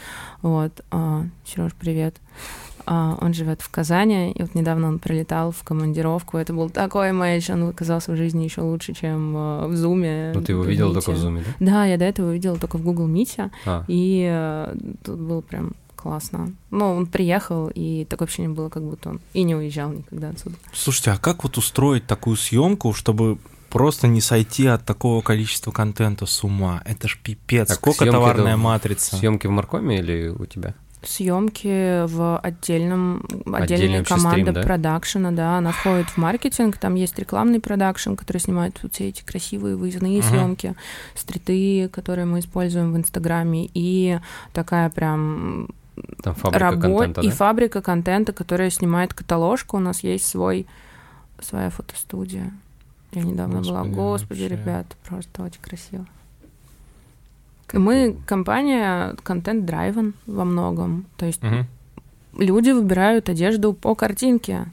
A: Вот. Сереж, привет. А, Он живет в Казани, и вот недавно он прилетал в командировку. Это был такой матч, он оказался в жизни еще лучше, чем э, в Зуме.
C: Ну, ты его видел только в зуме, да?
A: Да, я до этого видела только в Google Meet,
C: А,
A: и э, тут было прям классно. Ну, он приехал, и такое ощущение было, как будто он и не уезжал никогда отсюда.
B: Слушайте, а как вот устроить такую съемку, чтобы просто не сойти от такого количества контента с ума? Это ж пипец.
C: Так,
B: Сколько товарная матрица?
C: съемки в Маркоме или у тебя?
A: съемки в отдельном команда
C: стрим, да?
A: продакшена, да, она входит в маркетинг, там есть рекламный продакшн, который снимает вот все эти красивые выездные
B: Мгм.
A: съемки, стриты, которые мы используем в Инстаграме, и такая прям
C: Там фабрика
A: работа
C: контента,
A: и
C: да?
A: фабрика контента, которая снимает каталожку. У нас есть свой своя фотостудия. Я недавно была.
B: Господи,
A: Господи,
B: вообще.
A: ребят, просто очень красиво. Мы компания контент-драйвен во многом. То есть
B: Мгм.
A: люди выбирают одежду по картинке.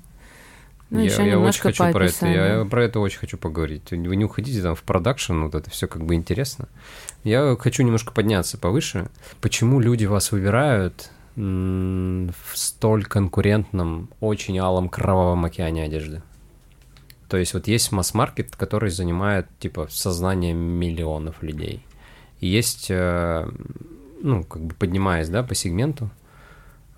A: Ну,
C: я,
A: еще
C: я очень
A: немножко
C: хочу
A: по
C: про это. Я про это очень хочу поговорить. Вы не уходите там в продакшн, вот это все как бы интересно. Я хочу немножко подняться повыше. Почему люди вас выбирают в столь конкурентном, очень алом, кровавом океане одежды? То есть вот есть масс-маркет, который занимает, типа, сознание миллионов людей. И есть, э, ну, как бы поднимаясь, да, по сегменту,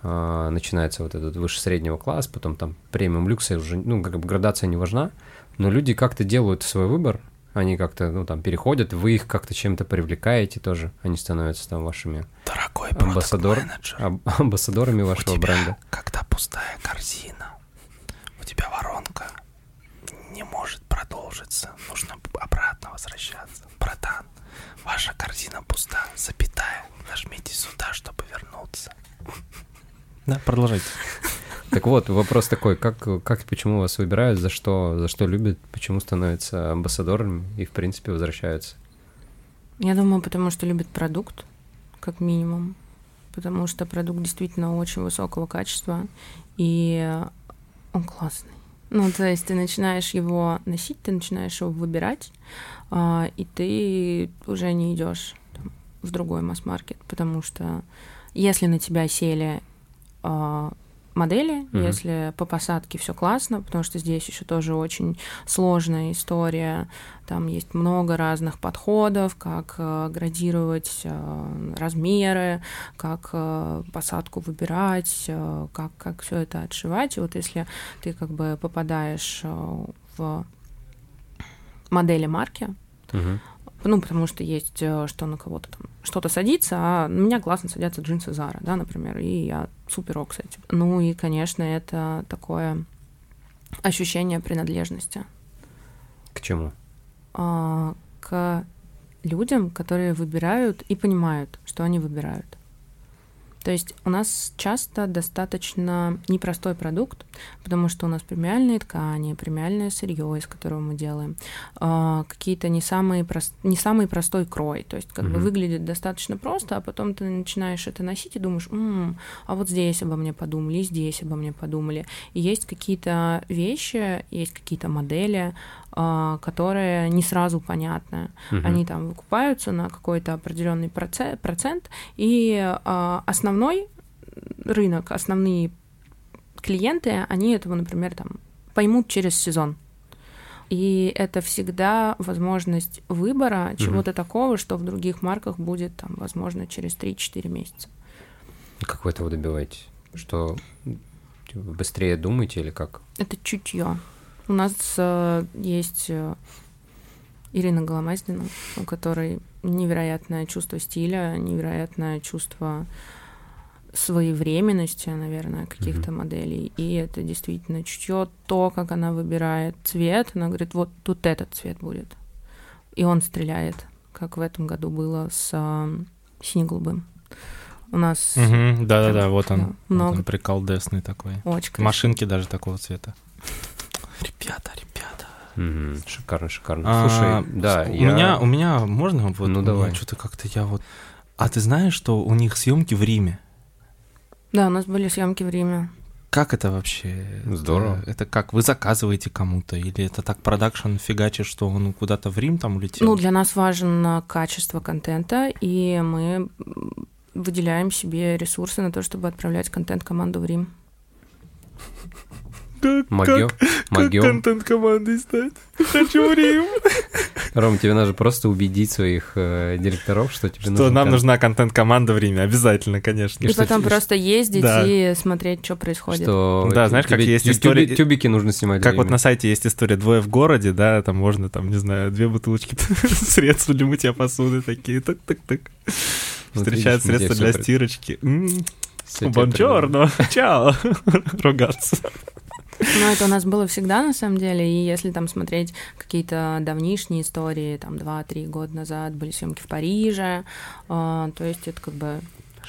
C: а, начинается вот этот выше среднего класс, потом там премиум люкса уже, ну, как бы градация не важна, но люди как-то делают свой выбор, они как-то, ну, там, переходят, вы их как-то чем-то привлекаете тоже, они становятся там вашими
B: Дорогой
C: Амбассадор. аб- амбассадорами вашего
B: у тебя,
C: бренда.
B: когда пустая корзина, у тебя воронка не может продолжиться, нужно обратно возвращаться. Братан, ваша корзина пуста, запятая, нажмите сюда, чтобы вернуться. Да, продолжайте.
C: Так вот, вопрос такой, как, как, почему вас выбирают, за что, за что любят, почему становятся амбассадорами и, в принципе, возвращаются?
A: Я думаю, потому что любит продукт, как минимум. Потому что продукт действительно очень высокого качества, и он классный. Ну, то есть ты начинаешь его носить, ты начинаешь его выбирать, а, и ты уже не идешь в другой масс-маркет, потому что если на тебя сели а, модели,
C: Мгм.
A: если по посадке все классно, потому что здесь еще тоже очень сложная история, там есть много разных подходов, как э, градировать э, размеры, как э, посадку выбирать, э, как, как все это отшивать. И вот если ты как бы попадаешь э, в модели марки,
C: Мгм.
A: Ну, потому что есть, э, что на кого-то там что-то садится, а на меня классно садятся джинсы Zara, да, например, и я супер ок с этим. Ну и, конечно, это такое ощущение принадлежности
C: К чему?
A: а, к людям, которые выбирают и понимают, что они выбирают. То есть у нас часто достаточно непростой продукт, потому что у нас премиальные ткани, премиальное сырье, из которого мы делаем, а, какие-то не самые прос- не самый простой крой. То есть как бы
C: Мгм.
A: выглядит достаточно просто, а потом ты начинаешь это носить и думаешь, «М, а вот здесь обо мне подумали, здесь обо мне подумали. И есть какие-то вещи, есть какие-то модели, которые не сразу понятны.
C: Мгм.
A: Они там выкупаются на какой-то определенный проце- процент, и а, основной рынок, основные клиенты, они этого, например, там поймут через сезон. И это всегда возможность выбора чего-то такого, что в других марках будет, там, возможно, через 3-4 месяца.
C: Как вы этого добиваетесь? Что типа, быстрее думаете или как?
A: Это чутье. У нас э, есть э, Ирина Голомаздина, у которой невероятное чувство стиля, невероятное чувство своевременности, наверное, каких-то моделей. И это действительно чутье, то, как она выбирает цвет. Она говорит, вот тут этот цвет будет. И он стреляет, как в этом году было с э, сине-голубым. У нас
B: Да-да-да, вот
A: Да,
B: он. Вот
A: много.
B: он приколдесный такой.
A: очень.
B: Машинки даже такого цвета. Ребята, ребята.
C: Мгм. Шикарно, шикарно.
B: А,
C: Слушай, да,
B: у
C: я...
B: меня, у меня можно вот?
C: Ну, давай.
B: Что-то как-то я вот. А ты знаешь, что у них съемки в Риме?
A: Да, у нас были съемки в Риме.
B: Как это вообще?
C: Здорово.
B: Это, это как? Вы заказываете кому-то? Или это так продакшн фигачит, что он куда-то в Рим там улетел?
A: Ну, для нас важно качество контента, и мы выделяем себе ресурсы на то, чтобы отправлять контент команду в Рим.
B: Как,
C: Могё?
B: как,
C: Могё?
B: как контент командой стать? Хочу в Рим.
C: Ром, тебе надо просто убедить своих э, директоров, что тебе
B: Что
C: нужен
B: нам
C: кон-
B: нужна контент-команда в Риме, обязательно, конечно.
A: И,
C: что
A: потом
C: тебе-
A: просто ездить
B: Да.
A: и смотреть, что происходит.
C: Что
B: Да, знаешь, как есть история-
C: тюби- Тюбики нужно снимать.
B: Как вот на сайте есть история «Двое в городе», да, там можно, там, не знаю, две бутылочки средств для мытья посуды такие, так-так-так. Встречают средства для стирочки. Бонжорно, чао, ругаться.
A: Ну, это у нас было всегда, на самом деле, и если там смотреть какие-то давнишние истории, там, 2-3 года назад были съемки в Париже, а, то есть это как бы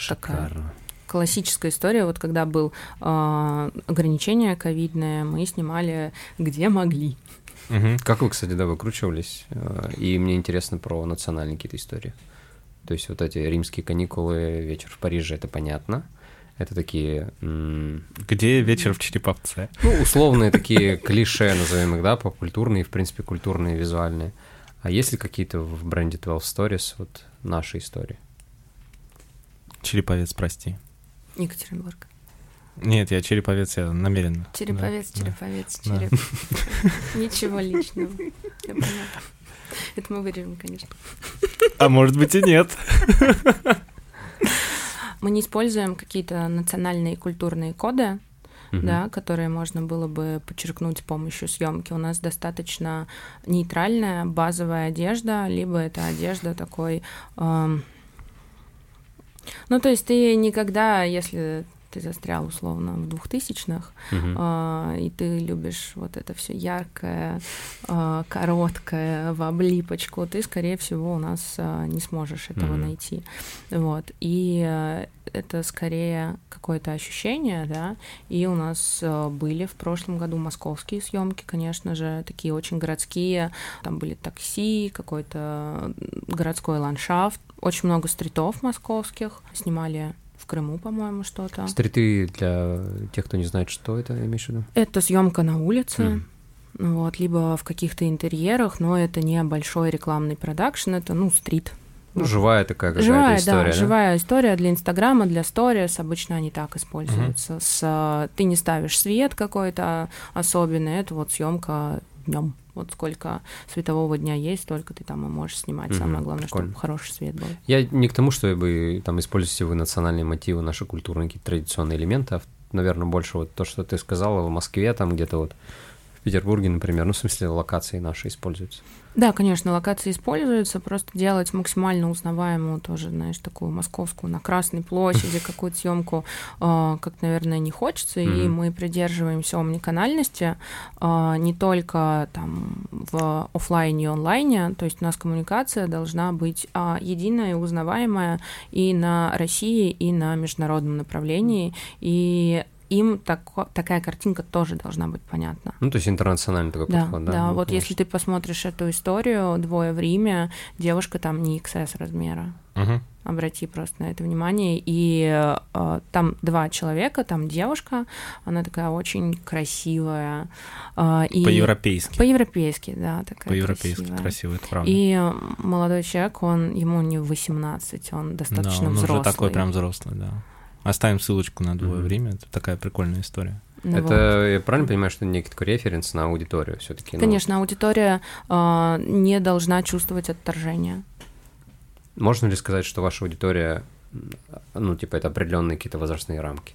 A: такая
C: Шикарно.
A: классическая история, вот когда был а, ограничение ковидное, мы снимали где могли.
B: Мгм.
C: Как вы, кстати, да, выкручивались? Э, И мне интересно про национальные какие-то истории. То есть вот эти римские каникулы, вечер в Париже, это понятно. Это такие...
B: Где вечер в Череповце?
C: Ну, условные такие клише, назовем их, да, поп-культурные, в принципе, культурные, визуальные. А есть ли какие-то в бренде 12 Stories вот наши истории?
B: Череповец, прости.
A: Екатеринбург.
B: Нет, я череповец, я намеренно.
A: Череповец, да, череповец, да. череп. Ничего личного. Это мы вырежем, конечно.
B: А может быть и нет.
A: Мы не используем какие-то национальные культурные коды, Uh-huh. да, которые можно было бы подчеркнуть с помощью съемки. У нас достаточно нейтральная базовая одежда, либо это одежда такой. Эм... Ну, то есть ты никогда, если ты застрял условно в двухтысячных, uh-huh. э, и ты любишь вот это все яркое, э, короткое, в облипочку, ты, скорее всего, у нас э, не сможешь этого uh-huh. найти. Вот. И э, это скорее какое-то ощущение, да, и у нас э, были в прошлом году московские съемки, конечно же, такие очень городские, там были такси, какой-то городской ландшафт, очень много стритов московских, снимали в Крыму, по-моему, что-то.
C: Стриты для тех, кто не знает, что это, имеешь в виду?
A: Это съемка на улице. Mm. Вот, либо в каких-то интерьерах, но это не большой рекламный продакшн, это, ну, стрит.
C: Ну, живая такая какая-то живая, история, да, да?
A: живая история для Инстаграма, для сторис, обычно они так используются. Uh-huh. С, ты не ставишь свет какой-то особенный, это вот съемка днем. Вот сколько светового дня есть, столько ты там и можешь снимать. Mm-hmm. Самое главное, Прикольно. чтобы хороший свет был.
C: Я не к тому, чтобы там используете вы национальные мотивы, наши культурные какие-то традиционные элементы, а, наверное, больше вот то, что ты сказала в Москве, там где-то вот Петербурге, например, ну, в смысле, локации наши используются.
A: Да, конечно, локации используются, просто делать максимально узнаваемую тоже, знаешь, такую московскую на Красной площади какую-то съемку, э, как, наверное, не хочется, mm-hmm. и мы придерживаемся омниканальности э, не только там в офлайне и онлайне, то есть у нас коммуникация должна быть э, единая и узнаваемая и на России, и на международном направлении, и им так, такая картинка тоже должна быть понятна.
C: Ну, то есть интернациональный такой
A: да,
C: подход, да?
A: Да,
C: ну,
A: вот конечно. если ты посмотришь эту историю, двое в Риме, девушка там не XS размера.
B: Угу.
A: Обрати просто на это внимание. И э, там два человека, там девушка, она такая очень красивая. Э, и...
B: По-европейски.
A: По-европейски, да, такая
B: По-европейски
A: красивая.
B: красивая, это правда.
A: И молодой человек, он, ему не 18, он достаточно
B: да, он
A: взрослый.
B: уже такой прям взрослый, да. Оставим ссылочку на двое mm-hmm. время. Это такая прикольная история.
C: Ну это вот. я правильно понимаю, что некий такой референс на аудиторию все-таки?
A: Конечно, ну... аудитория э, не должна чувствовать отторжение.
C: Можно ли сказать, что ваша аудитория, ну, типа, это определенные какие-то возрастные рамки?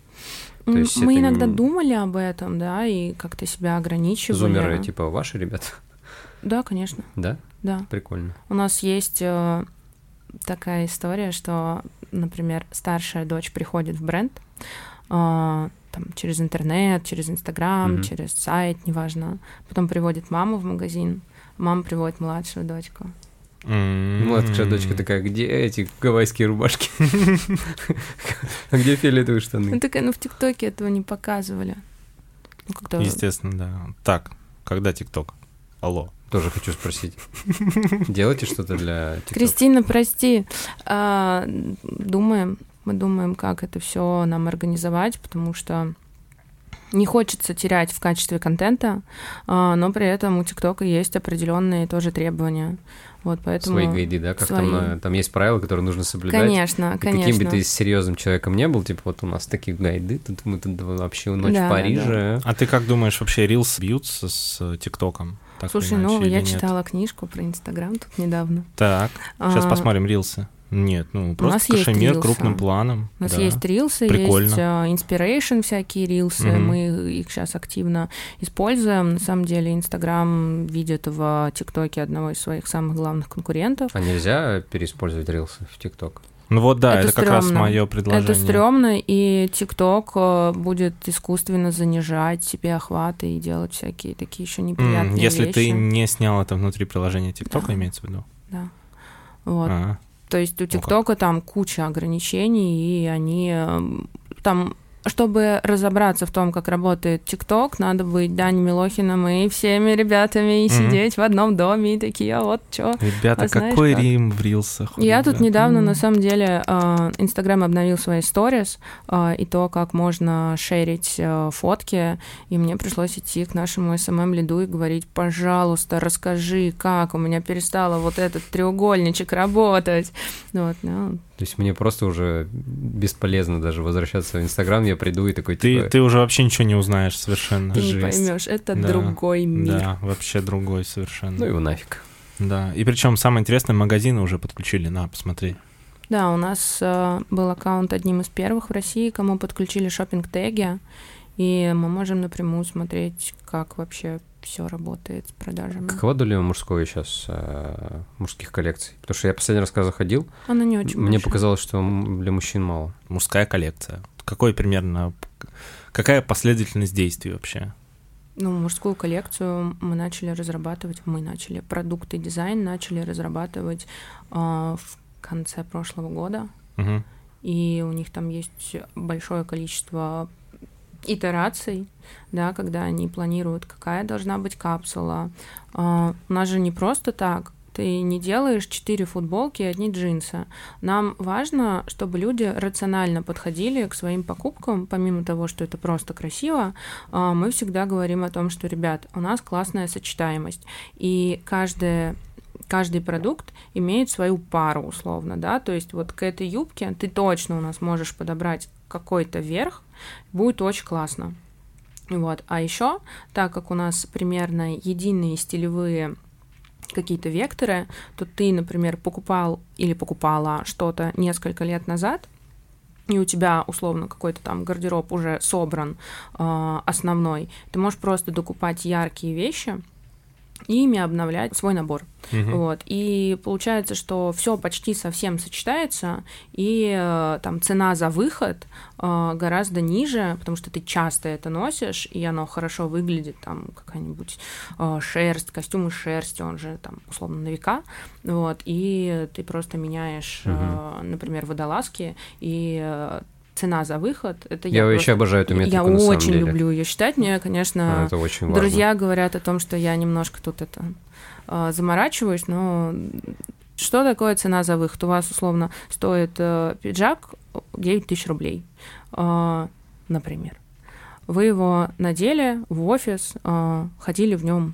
A: То есть Мы это... иногда думали об этом, да, и как-то себя ограничивали.
C: Зумеры, типа, ваши ребята?
A: Да, конечно.
C: Да?
A: Да.
C: Прикольно.
A: У нас есть э, такая история, что например, старшая дочь приходит в бренд, э, там, через интернет, через Инстаграм, mm-hmm. через сайт, неважно. Потом приводит маму в магазин, мама приводит младшую дочку.
C: Mm-hmm. Младшая дочка такая, где эти гавайские рубашки? А где фиолетовые штаны?
A: Ну такая, ну в ТикТоке этого не показывали.
B: Ну, Естественно, да. Так, когда ТикТок? Алло.
C: Тоже хочу спросить. Делаете что-то для TikTok?
A: Кристина, прости. А, думаем, мы думаем, как это все нам организовать, потому что не хочется терять в качестве контента, а, но при этом у ТикТока есть определенные тоже требования. Вот поэтому...
C: Свои гайды, да? Как Свои... там, там есть правила, которые нужно соблюдать.
A: Конечно, и конечно.
C: Каким бы ты серьезным человеком не был, типа вот у нас такие гайды, тут мы тут вообще ночь да, в Париже.
B: Да. А ты как думаешь, вообще Reels бьются с ТикТоком?
A: Так Слушай, ну я читала книжку про Инстаграм тут недавно.
B: Так, сейчас а, посмотрим рилсы. Нет, ну просто кашемир крупным планом.
A: У нас да. есть рилсы, Прикольно. есть uh, inspiration всякие рилсы, угу. мы их сейчас активно используем. На самом деле Инстаграм видит в ТикТоке одного из своих самых главных конкурентов.
C: А нельзя переиспользовать рилсы в ТикТок?
B: Ну вот да, это, это как раз мое предложение.
A: Это стрёмно, и ТикТок э, будет искусственно занижать себе охваты и делать всякие такие еще неприятные
B: mm, если
A: вещи.
B: ты не снял это внутри приложения ТикТока, да. имеется в виду?
A: Да. Вот. А-а. То есть у ТикТока там куча ограничений, и они э, там чтобы разобраться в том, как работает ТикТок, надо быть Даней Милохиным и всеми ребятами и
B: Мгм.
A: сидеть в одном доме и такие, а вот что.
B: Ребята,
A: А знаешь
B: какой
A: как?
B: Рим в рилсах.
A: Я тут
B: ребят.
A: недавно, на самом деле, э, Инстаграм обновил свои сторис э, и то, как можно шерить э, фотки, и мне пришлось идти к нашему СММ-лиду и говорить, пожалуйста, расскажи, как у меня перестало вот этот треугольничек работать. Вот, ну,
C: То есть мне просто уже бесполезно даже возвращаться в Инстаграм, я приду и такой,
B: Ты,
C: типа,
B: ты уже вообще ничего не узнаешь совершенно.
A: ты не
C: Жесть.
A: поймешь, это
B: Да,
A: другой мир.
B: Да, вообще другой совершенно.
C: ну его нафиг.
B: Да, и причем самое интересное, магазины уже подключили, на, посмотри.
A: Да, у нас э, был аккаунт одним из первых в России, кому подключили шопинг теги и мы можем напрямую смотреть, как вообще все работает с продажами.
C: Какова доля мужской сейчас, мужских коллекций? Потому что я последний раз, когда заходил,
A: Она не очень
C: мне
A: большая.
C: показалось, что для мужчин мало.
B: Мужская коллекция. Какой примерно, какая последовательность действий вообще?
A: Ну, мужскую коллекцию мы начали разрабатывать, мы начали, продукты дизайн начали разрабатывать а, в конце прошлого года,
B: Мгм.
A: и у них там есть большое количество итераций, да, когда они планируют, какая должна быть капсула. А, у нас же не просто так. Ты не делаешь четыре футболки и одни джинсы. Нам важно, чтобы люди рационально подходили к своим покупкам, помимо того, что это просто красиво, а, мы всегда говорим о том, что, ребят, у нас классная сочетаемость, и каждая каждый продукт имеет свою пару условно, да, то есть вот к этой юбке ты точно у нас можешь подобрать какой-то верх, будет очень классно. Вот. А еще, так как у нас примерно единые стилевые какие-то векторы, то ты, например, покупал или покупала что-то несколько лет назад, и у тебя условно какой-то там гардероб уже собран э, основной, ты можешь просто докупать яркие вещи и ими обновлять свой набор.
B: Мгм.
A: Вот. И получается, что все почти совсем сочетается, и э, там цена за выход э, гораздо ниже, потому что ты часто это носишь, и оно хорошо выглядит, там какая-нибудь э, шерсть, костюм из шерсти, он же там условно на века, вот, и ты просто меняешь, э, например, водолазки, и э, цена за выход, это
C: Я,
A: я,
C: вообще
A: просто-
C: обожаю эту метрику
A: я
C: на самом
A: очень
C: деле.
A: люблю ее считать, мне, конечно,
C: А, Это очень важно.
A: Друзья говорят о том, что я немножко тут это э, заморачиваюсь, но что такое цена за выход? У вас условно стоит э, пиджак 9 тысяч рублей, э, например. Вы его надели в офис, э, ходили в нем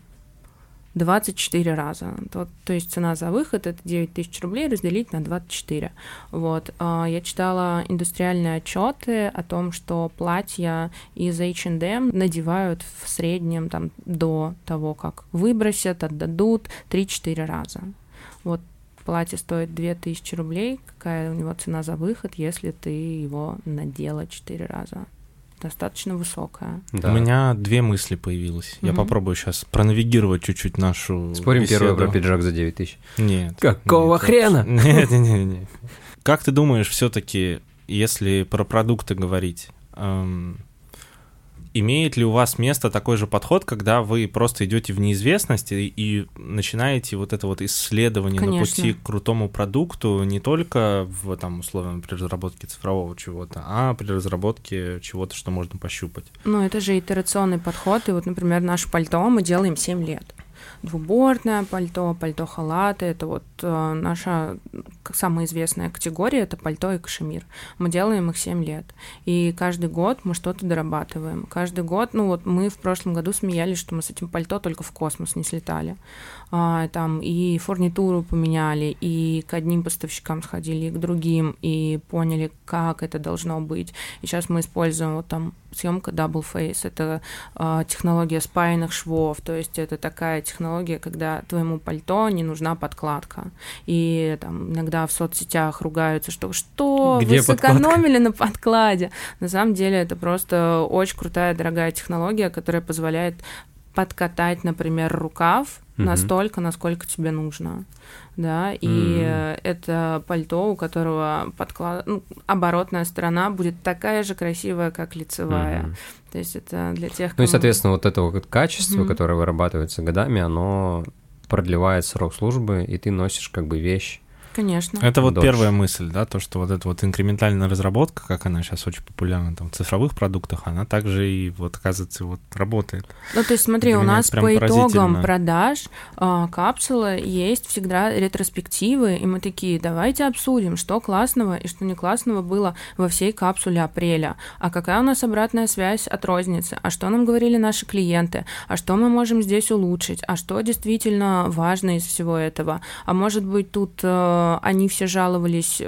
A: 24 раза. То, то есть цена за выход это 9 тысяч рублей разделить на 24. Вот. А, Я читала индустриальные отчеты о том, что платья из H&M надевают в среднем там, до того, как выбросят, отдадут 3-4 раза. Вот платье стоит 2000 рублей, какая у него цена за выход, если ты его надела 4 раза? Достаточно высокая.
C: Да.
B: У меня две мысли появилось. Я
A: Мгм.
B: попробую сейчас пронавигировать чуть-чуть нашу
C: Спорим
B: беседу.
C: первый про пиджак за 9 тысяч.
B: Нет.
C: Какого
B: нет,
C: хрена?
B: Нет, нет, нет, нет. Как ты думаешь, все-таки, если про продукты говорить, эм, имеет ли у вас место такой же подход, когда вы просто идете в неизвестность и, и начинаете вот это вот исследование на
A: Конечно.
B: пути к крутому продукту не только в там условно при разработке цифрового чего-то, а при разработке чего-то, что можно пощупать?
A: Ну, это же итерационный подход. И вот, например, наше пальто мы делаем 7 лет. Двубортное пальто, пальто-халаты, это вот э, наша самая известная категория, это пальто и кашемир. Мы делаем их 7 лет. И каждый год мы что-то дорабатываем. Каждый год, ну вот мы в прошлом году смеялись, что мы с этим пальто только в космос не слетали. А, там и фурнитуру поменяли, и к одним поставщикам сходили, и к другим, и поняли, как это должно быть. И сейчас мы используем вот там съемка Double Face. Это а, технология спаянных швов, то есть это такая технология, когда твоему пальто не нужна подкладка. И там иногда в соцсетях ругаются, что что,
C: Где
A: вы сэкономили на подкладе. На самом деле это просто очень крутая, дорогая технология, которая позволяет подкатать, например, рукав
C: Мгм.
A: настолько, насколько тебе нужно. Да, и э, это пальто, у которого подклад... ну, оборотная сторона будет такая же красивая, как лицевая.
C: Мгм.
A: То есть это для тех,
C: Ну и,
A: кому-
C: соответственно, вот это вот качество,
A: Мгм.
C: которое вырабатывается годами, оно продлевает срок службы, и ты носишь как бы вещь
A: Конечно.
B: Это вот
C: Dodge.
B: первая мысль, да, то, что вот эта вот инкрементальная разработка, как она сейчас очень популярна там, в цифровых продуктах, она также и вот, оказывается, вот работает.
A: Ну, то есть, смотри,
B: Для
A: у нас по итогам продаж а, капсулы есть всегда ретроспективы, и мы такие, давайте обсудим, что классного и что не классного было во всей капсуле апреля, а какая у нас обратная связь от розницы, а что нам говорили наши клиенты, а что мы можем здесь улучшить, а что действительно важно из всего этого, а может быть тут э, они все жаловались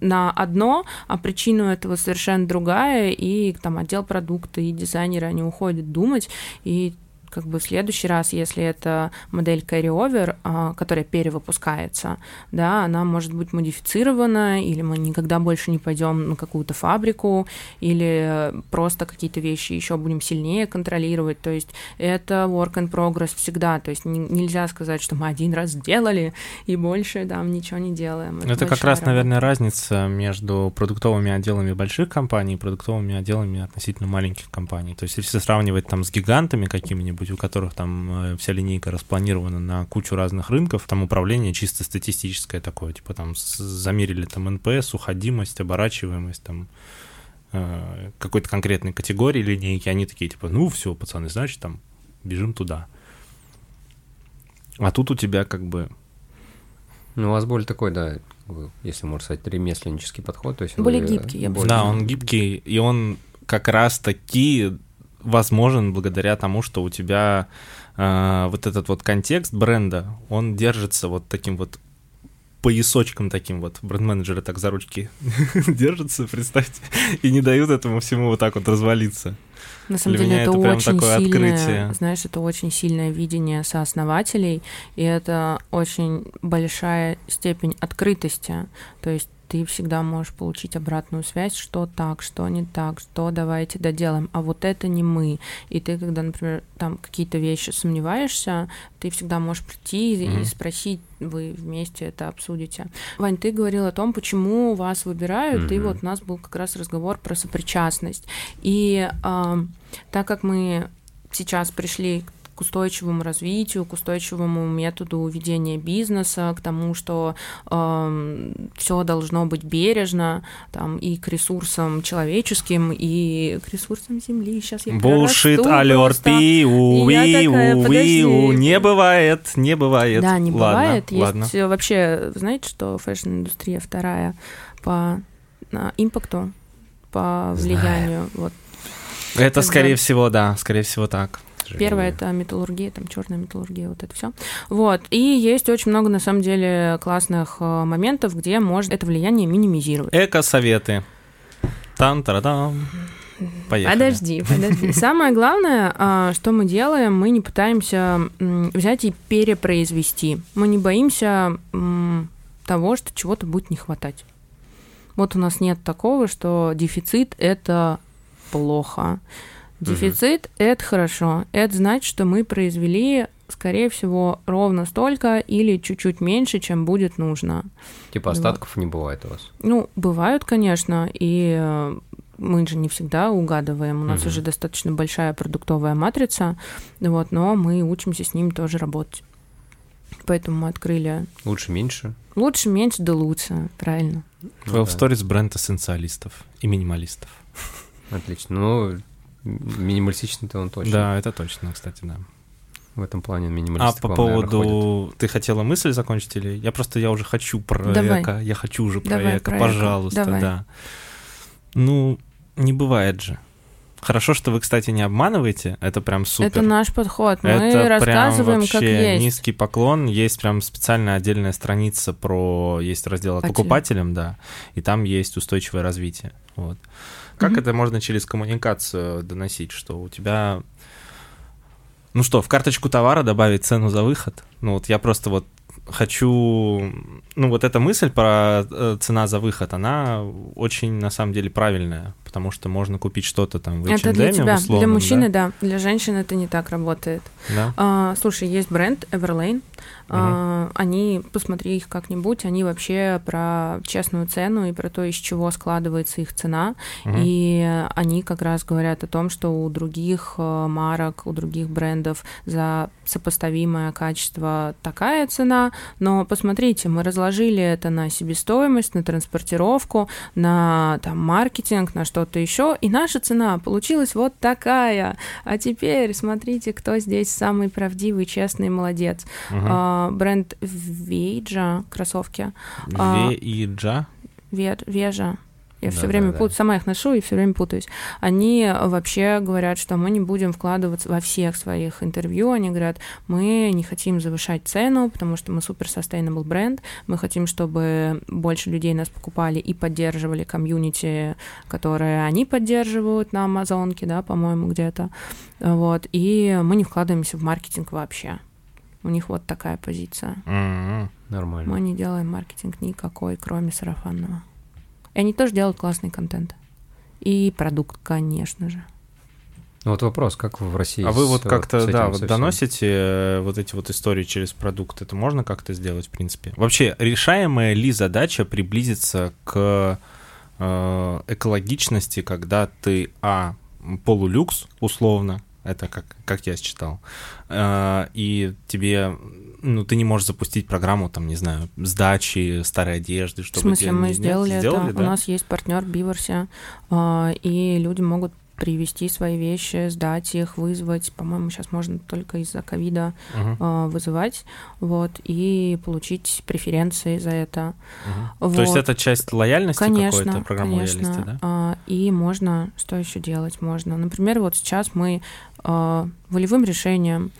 A: на одно, а причину этого совершенно другая, и там отдел продукта и дизайнеры, они уходят думать, и как бы в следующий раз, если это модель carry-over, а, которая перевыпускается, да, она может быть модифицирована, или мы никогда больше не пойдем на какую-то фабрику, или просто какие-то вещи еще будем сильнее контролировать. То есть это work in progress всегда. То есть не- нельзя сказать, что мы один раз сделали и больше там ничего не делаем.
B: Это, как
A: большая
B: раз,
A: работа.
B: наверное, разница между продуктовыми отделами больших компаний и продуктовыми отделами относительно маленьких компаний. То есть если сравнивать там с гигантами какими-нибудь, у которых там э, вся линейка распланирована на кучу разных рынков, там управление чисто статистическое такое, типа там замерили там NPS, уходимость, оборачиваемость, там э, какой-то конкретной категории линейки, они такие типа, ну все, пацаны, значит там бежим туда. А тут у тебя как бы
C: Ну, у вас более такой, да, если можно сказать, ремесленнический подход. То есть
A: Более
C: вы
A: гибкий, я бы
C: более-
B: Да, он гибкий, и он как раз-таки возможен благодаря тому, что у тебя э, вот этот вот контекст бренда, он держится вот таким вот поясочком таким вот. Бренд-менеджеры так за ручки держатся, представьте, и не дают этому всему вот так вот развалиться.
A: На самом
B: Для
A: деле это, очень
B: такое
A: сильное,
B: открытие.
A: знаешь, это очень сильное видение сооснователей, и это очень большая степень открытости. То есть ты всегда можешь получить обратную связь, что так, что не так, что давайте доделаем, а вот это не мы. И ты, когда, например, там какие-то вещи сомневаешься, ты всегда можешь прийти и- и спросить, вы вместе это обсудите. Вань, ты говорил о том, почему вас выбирают, и
C: Мгм.
A: вот у нас был как раз разговор про сопричастность. И ам, так как мы сейчас пришли к устойчивому развитию, к устойчивому методу ведения бизнеса, к тому, что все должно быть бережно, там, и к ресурсам человеческим, и к ресурсам Земли. Сейчас я прорасту
B: алерт,
A: просто.
B: пиу,
A: И я такая,
B: виу,
A: подожди.
B: виу, не бывает, не бывает.
A: Да, не
B: Ладно,
A: бывает.
B: ладно.
A: Есть э, вообще, знаете, что фэшн-индустрия вторая по impact у, по
C: Знаю.
A: влиянию. Вот.
B: Это,
A: Когда-
B: скорее всего, да, скорее всего так.
C: Сожалению.
A: Первое это металлургия, там черная металлургия, вот это все. Вот. И есть очень много, на самом деле, классных э, моментов, где можно это влияние минимизировать.
B: Эко-советы. там тарадам Поехали.
A: Подожди, подожди. Самое главное, а, что мы делаем, мы не пытаемся взять и перепроизвести. Мы не боимся того, что чего-то будет не хватать. Вот у нас нет такого, что дефицит это плохо. Дефицит это хорошо. Это значит, что мы произвели, скорее всего, ровно столько или чуть-чуть меньше, чем будет нужно.
C: Типа
A: Вот.
C: остатков не бывает у вас.
A: Ну, бывают, конечно, и э, мы же не всегда угадываем. У нас уже достаточно большая продуктовая матрица, вот, но мы учимся с ними тоже работать. Поэтому мы открыли
C: Лучше меньше.
A: лучше, меньше, да лучше, правильно.
C: Ну
B: В
C: да.
B: сторис бренд эссенциалистов и минималистов.
C: Отлично. Ну, минималистичный-то он точно.
B: Да, это точно, кстати, да.
C: В этом плане
B: А
C: минималисты
B: по
C: вам, наверное,
B: поводу... Ты хотела мысль закончить или... Я просто, я уже хочу про
A: Давай.
B: эко. Я хочу уже про
A: Давай
B: эко,
A: про эко.
B: пожалуйста,
A: Давай.
B: да. Ну, не бывает же. Хорошо, что вы, кстати, не обманываете. Это прям супер.
A: Это наш подход. Мы
B: Это
A: рассказываем,
B: прям
A: как
B: вообще
A: есть.
B: низкий поклон. Есть прям специальная отдельная страница про... Есть раздел
A: Покупателям.
B: покупателям, да, и там есть устойчивое развитие. Вот. Как
A: Мгм.
B: это можно через коммуникацию доносить, что у тебя... Ну что, в карточку товара добавить цену за выход? Ну вот я просто вот хочу... Ну вот эта мысль про э, цена за выход, она очень на самом деле правильная, потому что можно купить что-то там в
A: Это для
B: H&M,
A: тебя,
B: условном,
A: для мужчины,
B: да?
A: да? для женщин это не так работает.
B: Да?
A: А, слушай, есть бренд Everlane. А, они, посмотри их как-нибудь, они вообще про честную цену и про то, из чего складывается их цена.
B: Мгм.
A: И они как раз говорят о том, что у других э, марок, у других брендов за сопоставимое качество такая цена, но посмотрите, мы разложили это на себестоимость, на транспортировку, на там, маркетинг, на что-то еще, и наша цена получилась вот такая. А теперь смотрите, кто здесь самый правдивый, честный молодец.
B: Мгм.
A: А, бренд Вейджа кроссовки. а,
B: Ве и Джа?
A: Ве- Вежа. Я все
C: Да,
A: время
C: да, да.
A: путаю, сама их ношу и все время путаюсь. Они вообще говорят, что мы не будем вкладываться во всех своих интервью. Они говорят, мы не хотим завышать цену, потому что мы супер sustainable бренд. Мы хотим, чтобы больше людей нас покупали и поддерживали комьюнити, которое они поддерживают на Амазонке, да, по-моему, где-то. Вот. И мы не вкладываемся в маркетинг вообще. У них вот такая позиция.
B: М-м.
C: Нормально.
A: Мы не делаем маркетинг никакой, кроме сарафанного. И они тоже делают классный контент. И продукт, конечно же.
C: Ну вот вопрос, как в России
B: А вы
C: с-
B: вот как-то,
C: с этим
B: да, вот доносите э, вот эти вот истории через продукт? Это можно как-то сделать, в принципе? Вообще, решаемая ли задача приблизиться к э, экологичности, когда ты, а, полулюкс, условно, это как, как я считал, э, и тебе, ну, ты не можешь запустить программу, там, не знаю, сдачи старой одежды,
A: В
B: чтобы...
A: смысле,
B: тебе-
A: мы
B: нет?
A: сделали это.
B: Сделали,
A: У
B: да?
A: нас есть партнер Биверсе, а, и люди могут привезти свои вещи, сдать их, вызвать. По-моему, сейчас можно только из-за ковида
B: Мгм,
A: а, вызывать, вот, и получить преференции за это.
B: мгм. То есть
A: Вот.
B: это часть лояльности
A: Конечно,
B: какой-то, программы
A: конечно.
B: лояльности, да?
A: А, И можно, что еще делать можно? Например, вот сейчас мы а, волевым решением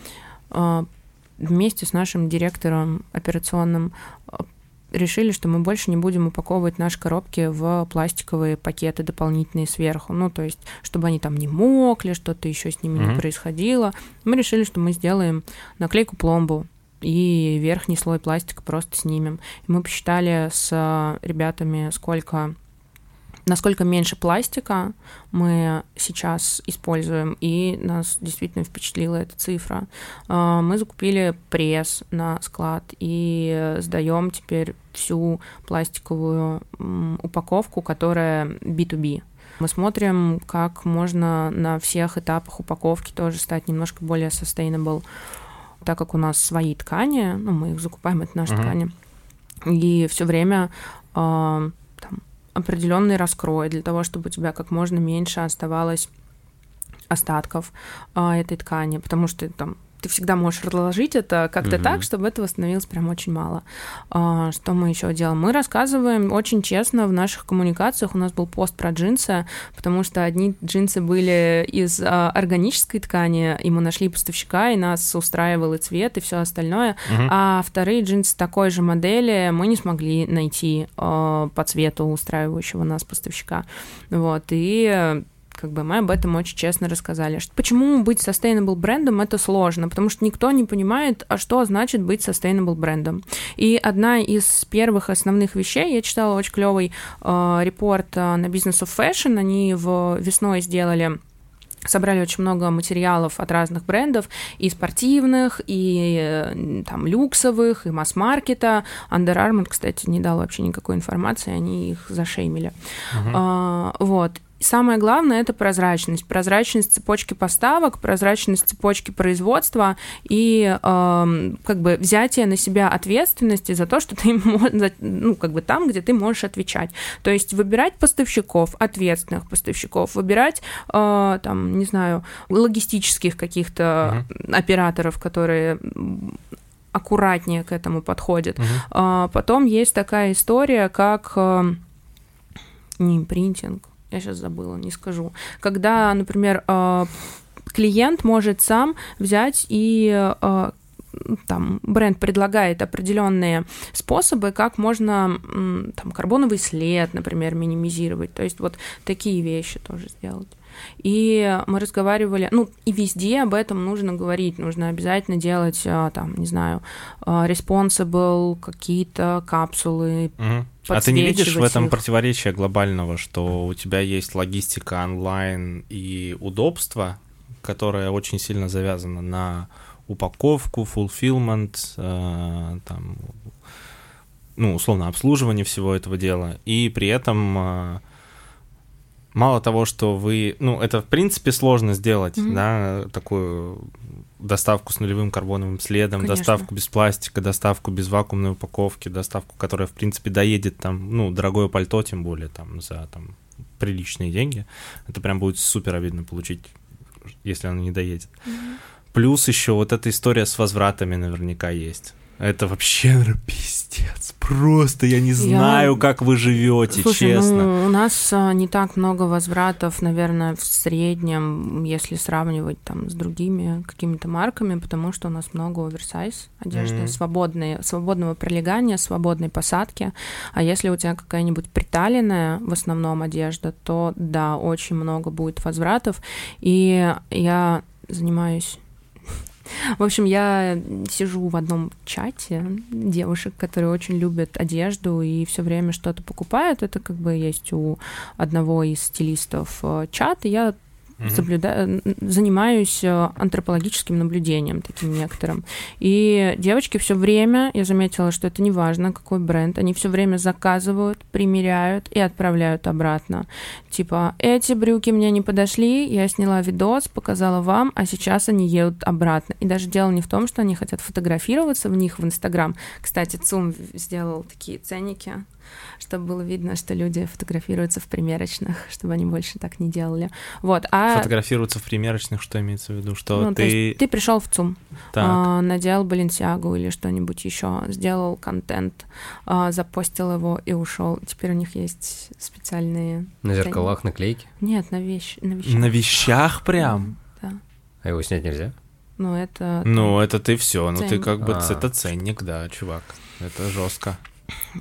A: вместе с нашим директором операционным а, решили, что мы больше не будем упаковывать наши коробки в пластиковые пакеты дополнительные сверху. Ну, то есть, чтобы они там не мокли, что-то еще с ними не
B: Мгм.
A: происходило. Мы решили, что мы сделаем наклейку пломбу и верхний слой пластика просто снимем. И мы посчитали с а, ребятами, сколько насколько меньше пластика мы сейчас используем, и нас действительно впечатлила эта цифра. А, Мы закупили пресс на склад и сдаем теперь всю пластиковую упаковку, которая B2B. Мы смотрим, как можно на всех этапах упаковки тоже стать немножко более sustainable, так как у нас свои ткани, ну, мы их закупаем, это наши
B: Мгм.
A: ткани, и все время а, определенный раскрой для того, чтобы у тебя как можно меньше оставалось остатков а, этой ткани, потому что там ты всегда можешь разложить это как-то
C: Мгм.
A: так, чтобы этого становилось прям очень мало. А, что мы еще делаем? Мы рассказываем очень честно в наших коммуникациях. У нас был пост про джинсы, потому что одни джинсы были из а, органической ткани, и мы нашли поставщика, и нас устраивал и цвет, и все остальное.
B: Мгм.
A: А вторые джинсы такой же модели мы не смогли найти э, по цвету устраивающего нас поставщика. Вот, и как бы мы об этом очень честно рассказали. Что- Почему быть sustainable брендом это сложно? Потому что никто не понимает, а что значит быть sustainable брендом. И одна из первых основных вещей, я читала очень клевый э, репорт э, на Business of Fashion, они в весной сделали собрали очень много материалов от разных брендов, и спортивных, и э, там люксовых, и масс-маркета. Under Armour, кстати, не дал вообще никакой информации, они их зашеймили.
B: Мгм.
A: А, вот. И Самое главное это прозрачность. Прозрачность цепочки поставок, прозрачность цепочки производства и эм, как бы взятие на себя ответственности за то, что ты ну, как бы там, где ты можешь отвечать. То есть выбирать поставщиков, ответственных поставщиков, выбирать э, там, не знаю, логистических каких-то операторов, которые аккуратнее к этому подходят.
B: Мгм.
A: А, Потом есть такая история, как э, не импринтинг, я сейчас забыла, не скажу. Когда, например, э, клиент может сам взять и э, там бренд предлагает определенные способы, как можно там карбоновый след, например, минимизировать. То есть вот такие вещи тоже сделать. И мы разговаривали, ну, и везде об этом нужно говорить, нужно обязательно делать, а, там, не знаю, responsible, какие-то капсулы,
B: угу. А ты не видишь в этом их. противоречия глобального, что у тебя есть логистика онлайн и удобство, которое очень сильно завязано на упаковку, fulfillment, э, там, ну, условно, обслуживание всего этого дела, и при этом э, мало того, что вы, ну, это в принципе сложно сделать, mm-hmm. да, такую доставку с нулевым карбоновым следом, Конечно. доставку без пластика, доставку без вакуумной упаковки, доставку, которая, в принципе, доедет там, ну, дорогое пальто, тем более, там, за там приличные деньги. Это прям будет супер обидно получить, если оно не доедет. Mm-hmm. Плюс еще вот эта история с возвратами наверняка есть. Это вообще пиздец. Просто я не знаю, я... как вы живете,
A: Слушай,
B: честно.
A: Ну, у нас а, не так много возвратов, наверное, в среднем, если сравнивать там с другими какими-то марками, потому что у нас много оверсайз одежды, mm-hmm. свободной, свободного прилегания, свободной посадки. А если у тебя какая-нибудь приталенная в основном одежда, то да, очень много будет возвратов. И я занимаюсь в общем, я сижу в одном чате девушек, которые очень любят одежду и все время что-то покупают. Это как бы есть у одного из стилистов э, чат, и я угу. соблюдаю, занимаюсь э, антропологическим наблюдением таким некоторым. И девочки все время, я заметила, что это не важно, какой бренд, они все время заказывают, примеряют и отправляют обратно. Типа, эти брюки мне не подошли, я сняла видос, показала вам, а сейчас они едут обратно. И даже дело не в том, что они хотят фотографироваться в них в Инстаграм. Кстати, ЦУМ сделал такие ценники чтобы было видно, что люди фотографируются в примерочных, чтобы они больше так не делали. Вот,
B: а... Фотографируются в примерочных, что имеется в виду? Что ну, ты...
A: ты пришел в ЦУМ, а, надел Баленсиагу или что-нибудь еще, сделал контент, а, запостил его и ушел. Теперь у них есть специальные...
C: На зеркалах наклейки?
A: Нет, на, вещ... на вещах.
B: На вещах прям?
A: Да.
C: А его снять нельзя?
A: Ну, это...
B: Ну, это ты все. Ну, ты как бы... А. Это ценник, да, чувак. Это жестко.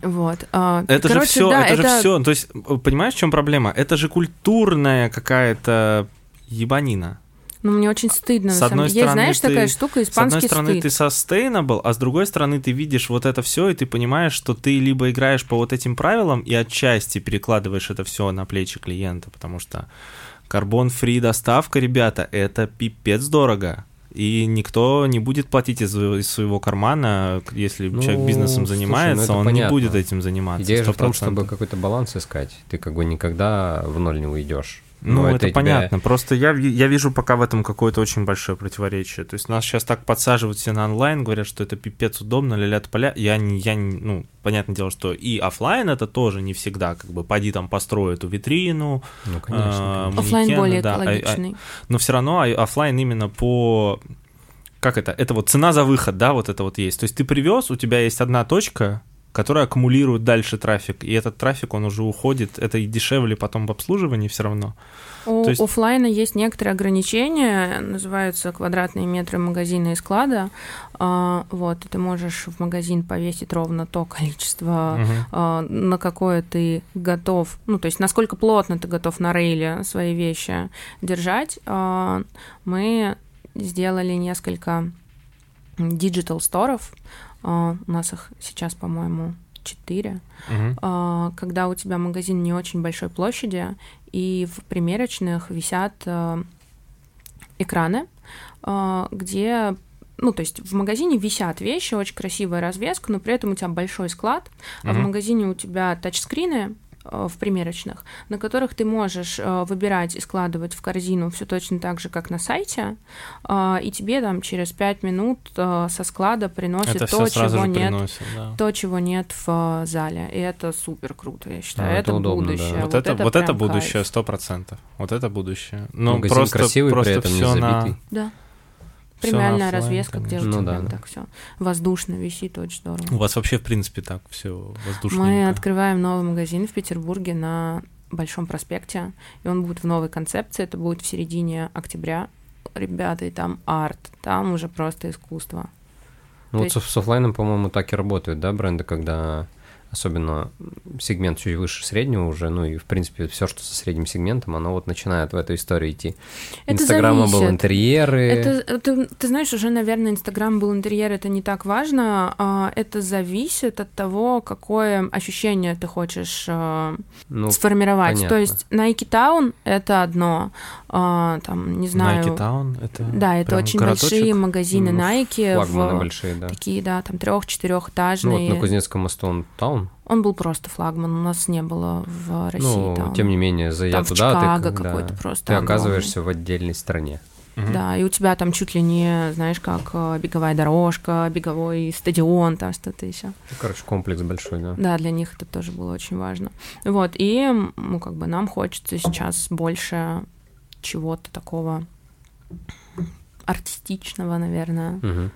A: Вот. А,
B: это короче, же все, да, это, это же все. То есть, понимаешь, в чем проблема? Это же культурная какая-то ебанина.
A: Ну, мне очень стыдно. С одной стороны, Есть, знаешь, ты, такая штука, испанский
B: С одной стороны,
A: стыд.
B: ты sustainable, а с другой стороны, ты видишь вот это все, и ты понимаешь, что ты либо играешь по вот этим правилам и отчасти перекладываешь это все на плечи клиента, потому что карбон-фри доставка, ребята, это пипец дорого и никто не будет платить из, из своего кармана, если ну, человек бизнесом занимается, слушай, ну он понятно. не будет этим заниматься.
C: Идея же в том, чтобы какой-то баланс искать. Ты как бы никогда в ноль не уйдешь.
B: Ну, Но это, это понятно. Просто я, я вижу пока в этом какое-то очень большое противоречие. То есть нас сейчас так подсаживают все на онлайн, говорят, что это пипец удобно, ля-ля поля. Я не, я не, ну, понятное дело, что и офлайн это тоже не всегда, как бы, поди там построй эту витрину.
C: Ну, конечно.
A: Э, офлайн более да, экологичный. А,
B: а, но все равно а, офлайн именно по как это? Это вот цена за выход, да, вот это вот есть. То есть ты привез, у тебя есть одна точка, которая аккумулирует дальше трафик, и этот трафик, он уже уходит, это и дешевле потом в обслуживании все равно.
A: У есть... офлайна есть некоторые ограничения, называются квадратные метры магазина и склада. А, вот, ты можешь в магазин повесить ровно то количество, угу. на какое ты готов, ну, то есть насколько плотно ты готов на рейле свои вещи держать. А, мы сделали несколько digital store ов, а, у нас их сейчас, по-моему, четыре, uh когда у тебя магазин не очень большой площади, и в примерочных висят а, экраны, где ну, то есть в магазине висят вещи, очень красивая развеска, но при этом у тебя большой склад, а в магазине у тебя тачскрины, Э, в примерочных, на которых ты можешь э, выбирать и складывать в корзину все точно так же, как на сайте, э, и тебе там через 5 минут со склада приносит это то, чего нет, приносит, да. то, чего нет в зале. И это супер круто, я считаю.
C: А,
A: это,
C: это удобно,
B: будущее.
C: Да.
B: Вот, вот, это, это, вот это будущее, сто процентов. Вот это будущее. Ну,
C: Магазин
B: просто,
C: красивый,
B: просто
C: при этом
B: все
C: не
B: на...
A: Да. Премиальная развеска, где у
C: ну,
A: тебя
C: да.
A: так все воздушно висит, очень здорово.
B: У вас вообще, в принципе, так все воздушно.
A: Мы открываем новый магазин в Петербурге на Большом проспекте, и он будет в новой концепции, это будет в середине октября. Ребята, и там арт, там уже просто искусство.
C: Ну, вот есть... с офлайном, по-моему, так и работают, да, бренды, когда особенно сегмент чуть выше среднего уже, ну и в принципе все, что со средним сегментом, оно вот начинает в эту историю идти.
A: Это
C: Инстаграма был интерьеры.
A: Это, ты, ты знаешь, уже, наверное, Инстаграм был интерьер, это не так важно. а, Это зависит от того, какое ощущение ты хочешь а,
C: ну,
A: сформировать.
C: понятно.
A: То есть Nike Town — это одно, а, там, не знаю...
B: Nike Town, это
A: Да, это
B: прям
A: очень
B: городочек?
A: большие магазины
C: ну,
A: Nike,
C: флагманы
A: в-
C: большие, да.
A: такие, да, там
C: Ну,
A: трех-четырехэтажные.
C: вот на Кузнецком мосту он
A: Он был просто флагман, у нас не было в России
C: Ну,
A: Town.
C: тем не менее,
A: Там в
C: туда,
A: Чикаго
C: ты,
A: какой-то
C: да,
A: просто
C: ты
A: огромный.
C: оказываешься в отдельной стране.
B: Мгм.
A: Да, и у тебя там чуть ли не, знаешь, как э, беговая дорожка, беговой стадион, там что-то еще.
C: Ну, короче, комплекс большой, да.
A: Да, для них это тоже было очень важно. Вот, и, ну, как бы нам хочется сейчас больше чего-то такого артистичного, наверное.
C: Мгм.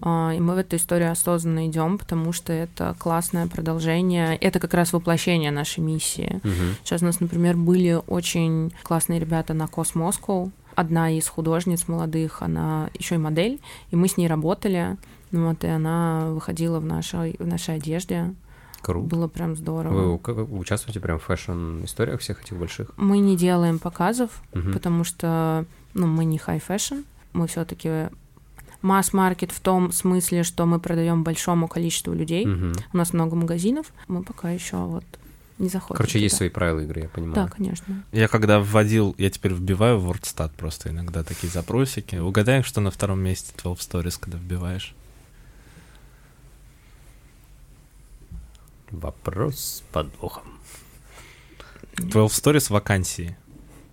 A: А, И мы в эту историю осознанно идем, потому что это классное продолжение. Это как раз воплощение нашей миссии.
C: Мгм.
A: Сейчас у нас, например, были очень классные ребята на Космоскоу. Одна из художниц молодых, она еще и модель, и мы с ней работали. Ну Вот, и она выходила в нашей, в нашей одежде.
C: Круто.
A: Было прям здорово.
C: Вы, вы участвуете прям в фэшн-историях всех этих больших?
A: Мы не делаем показов,
C: Мгм.
A: потому что ну, мы не high fashion. Мы все-таки масс-маркет в том смысле, что мы продаем большому количеству людей.
C: Мгм.
A: У нас много магазинов. Мы пока еще вот не заходим.
C: Короче, есть
A: туда.
C: свои правила игры, я понимаю.
A: Да, конечно.
B: Я когда вводил, я теперь вбиваю в WordStat просто иногда такие запросики. Угадай, что на втором месте 12 Storeez, когда вбиваешь.
C: Вопрос с подвохом.
B: 12 Stories вакансии.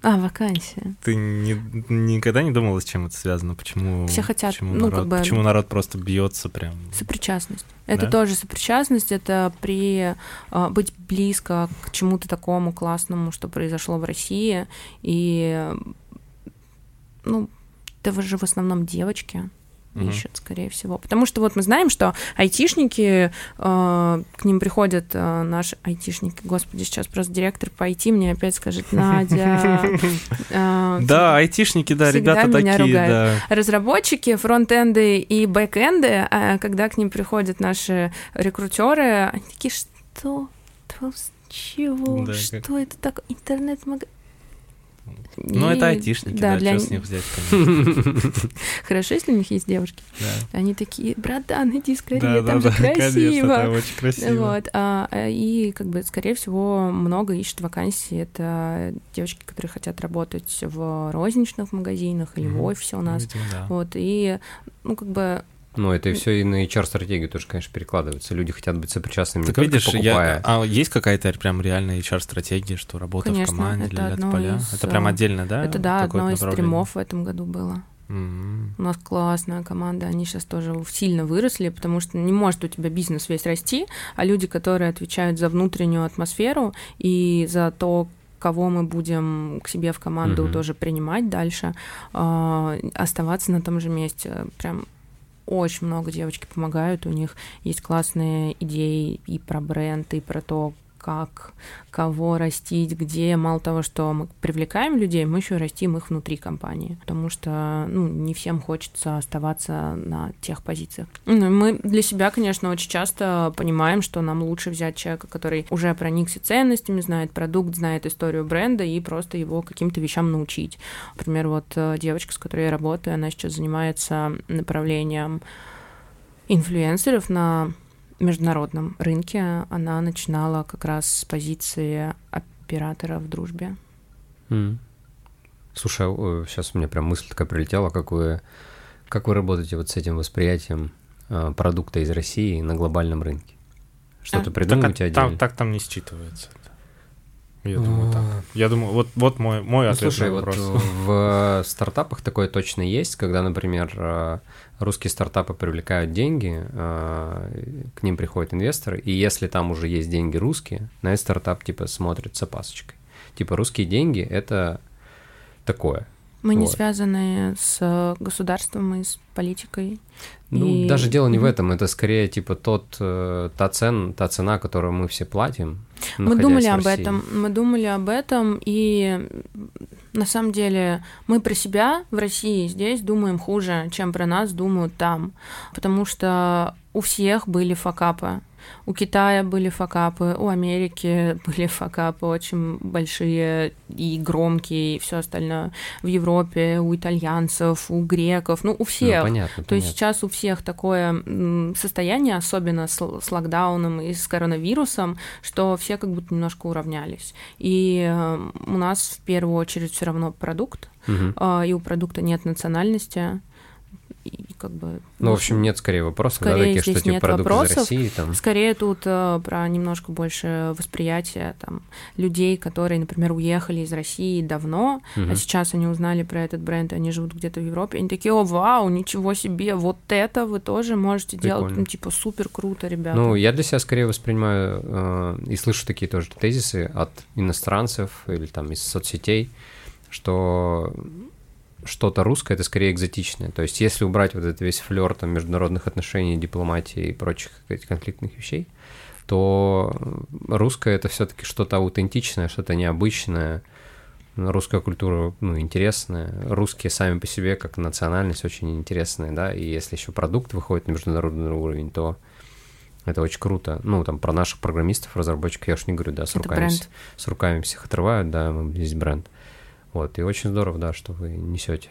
A: А, вакансия.
B: Ты не- никогда не думала, с чем это связано? Почему,
A: Все хотят,
B: почему,
A: ну,
B: народ,
A: как бы-
B: почему народ просто бьется прям?
A: Сопричастность. Это
B: Да?
A: тоже сопричастность, это при а, быть близко к чему-то такому классному, что произошло в России. И ну, это же в основном девочки
B: Мгм.
A: ищут, скорее всего. Потому что вот мы знаем, что айтишники, э, к ним приходят э, наши айтишники, господи, сейчас просто директор по IT мне опять скажет, Надя. э,
B: Да, айтишники, да, ребята такие,
A: разработчики, фронтенды и бэкенды, а когда к ним приходят наши рекрутеры, они такие, что? Чего?
B: Да,
A: что
B: как-
A: это такое? Интернет-магазин?
B: Ну, это айтишники, да,
A: для
B: что с
A: них-
B: взять, конечно.
A: Хорошо, если у них есть девушки.
B: Да.
A: Они такие, братан, иди скорее,
B: Да, да,
A: там же
B: да, конечно,
A: красиво.
B: там очень красиво.
A: Вот, а, а, и как бы, скорее всего, много ищут вакансий. Это девочки, которые хотят работать в розничных магазинах или в
B: Мгм.
A: офисе у нас.
B: Видимо, да.
A: Вот, и, ну, как бы,
C: Ну, это и все и на HR-стратегию тоже, конечно, перекладывается. Люди хотят быть сопричастными
B: Так видишь, я,
C: покупая.
B: а есть какая-то прям реальная HR-стратегия, что работа
A: Конечно,
B: в команде
A: это
B: для
A: одно
B: поля?
A: из,
B: Это прям
A: э,
B: отдельно, да?
A: это, да, одно из стримов в этом году было.
B: М.
A: У нас классная команда, они сейчас тоже сильно выросли, потому что не может у тебя бизнес весь расти, а люди, которые отвечают за внутреннюю атмосферу и за то, кого мы будем к себе в команду
C: Мгм.
A: тоже принимать дальше, а, оставаться на том же месте. Прям очень много девочки помогают, у них есть классные идеи и про бренд, и про то, как, кого растить, где. Мало того, что мы привлекаем людей, мы еще растим их внутри компании, потому что ну, не всем хочется оставаться на тех позициях. Ну, мы для себя, конечно, очень часто понимаем, что нам лучше взять человека, который уже проникся ценностями, знает продукт, знает историю бренда и просто его каким-то вещам научить. Например, вот э, девочка, с которой я работаю, она сейчас занимается направлением инфлюенсеров на международном рынке. Она начинала как раз с позиции оператора в дружбе.
C: М. Слушай, сейчас у меня прям мысль такая прилетела, как вы, как вы работаете вот с этим восприятием э, продукта из России на глобальном рынке? Что-то
A: А,
C: придумываете
B: так, там,
C: отдельно?
B: так там не считывается. Я думаю, так. Я думаю, вот, вот мой, мой
C: Ну,
B: ответ
C: слушай,
B: на
C: вот
B: вопрос.
C: в стартапах такое точно есть, когда, например, э, русские стартапы привлекают деньги, э, к ним приходят инвесторы, и если там уже есть деньги русские, на этот стартап типа смотрят с опасочкой. Типа русские деньги — это такое.
A: Мы не
C: Вот.
A: связаны с государством и с политикой.
C: Ну,
A: И-
C: даже дело не в этом, это скорее типа тот, э, та, цен, та цена, которую мы все платим.
A: Мы думали об этом, мы думали об этом, и на самом деле мы про себя в России здесь думаем хуже, чем про нас думают там, потому что у всех были факапы. У Китая были факапы, у Америки были факапы очень большие и громкие, и все остальное. В Европе у итальянцев, у греков, ну, у всех.
C: Ну, понятно,
A: То
C: понятно.
A: есть сейчас у всех такое состояние, особенно с, с локдауном и с коронавирусом, что все как будто немножко уравнялись. И э, у нас в первую очередь все равно продукт,
C: Угу.
A: и у продукта нет национальности. И как бы,
C: Ну, в общем, нет скорее вопросов, да,
A: Скорее
C: таких, что
A: здесь
C: типа
A: нет
C: продукт из
A: вопросов.
C: России там.
A: Скорее тут э, про немножко больше восприятия там, людей, которые, например, уехали из России давно,
C: Мгм.
A: а сейчас они узнали про этот бренд, и они живут где-то в Европе, они такие, о, вау, ничего себе, вот это вы тоже можете делать,
C: Прикольно.
A: ну, типа, супер круто, ребята.
C: Ну, я для себя скорее воспринимаю э, и слышу такие тоже тезисы от иностранцев или там из соцсетей, что что-то русское это скорее экзотичное. То есть, если убрать вот этот весь флер там международных отношений, дипломатии и прочих этих конфликтных вещей, то русское это все-таки что-то аутентичное, что-то необычное. Русская культура, ну, интересная. Русские сами по себе, как национальность, очень интересная, да. И если еще продукт выходит на международный уровень, то это очень круто. Ну, там, про наших программистов, разработчиков, я уж не говорю, да, с
A: Это
C: руками,
A: бренд.
C: с руками всех отрывают, да, здесь бренд. Вот, и очень здорово, да, что вы несете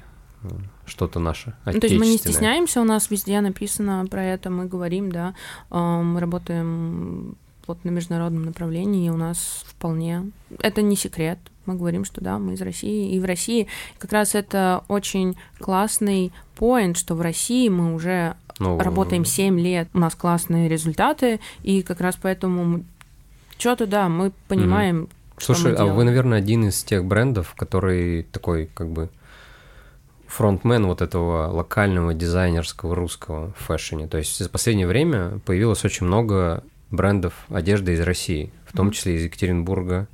C: что-то наше,
A: Ну, то есть мы не стесняемся, у нас везде написано про это, мы говорим, да, э, мы работаем вот на международном направлении, и у нас вполне... Это не секрет, мы говорим, что да, мы из России, и в России как раз это очень классный поинт, что в России мы уже
C: Ну,
A: работаем 7 лет, у нас классные результаты, и как раз поэтому что-то, да, мы понимаем, что
C: Слушай, а вы, наверное, один из тех брендов, который такой, как бы, фронтмен вот этого локального дизайнерского русского в фэшне. То есть за последнее время появилось очень много брендов одежды из России, в том числе из Екатеринбурга,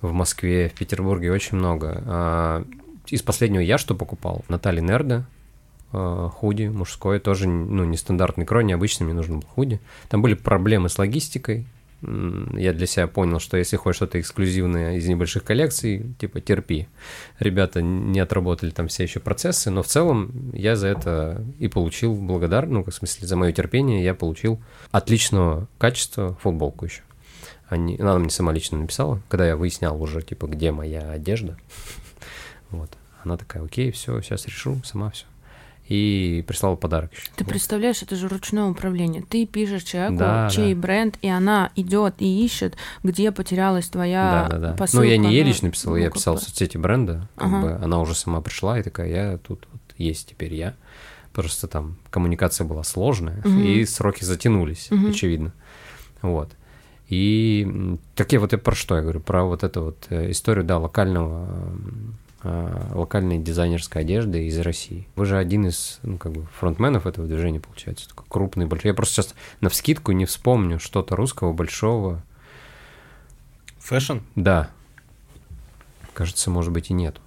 C: в Москве, в Петербурге очень много. А, из последнего я что покупал? Наталья Нерда, а, худи мужское, тоже ну, нестандартный крой, необычный, мне нужен был худи. Там были проблемы с логистикой, я для себя понял, что если хочешь что-то эксклюзивное из небольших коллекций, типа терпи. Ребята не отработали там все еще процессы, но в целом я за это и получил благодар, ну, в смысле, за мое терпение я получил отличного качества футболку еще. Они, она мне сама лично написала, когда я выяснял уже, типа, где моя одежда. Вот. Она такая, окей, все, сейчас решу, сама все. И прислала подарок еще.
A: Ты представляешь, это же ручное управление. Ты пишешь человеку,
C: Да,
A: чей
C: да.
A: бренд, и она идет и ищет, где потерялась твоя
C: Да, да, да.
A: посылка.
C: Ну, я не ей
A: Ну,
C: лично писал,
A: ну,
C: я
A: как
C: писал в соцсети бренда. Как
A: Ага.
C: бы она уже сама пришла и такая, я тут вот есть теперь я. Просто там коммуникация была сложная,
A: Мгм.
C: и сроки затянулись,
A: Мгм.
C: очевидно. Вот. И так я вот я про что я говорю? Про вот эту вот э, историю, да, локального локальной дизайнерской одежды из России. Вы же один из, ну, как бы, фронтменов этого движения, получается, такой крупный, большой. Я просто сейчас на вскидку не вспомню что-то русского большого.
B: Фэшн?
C: Да. Кажется, может быть, и нет.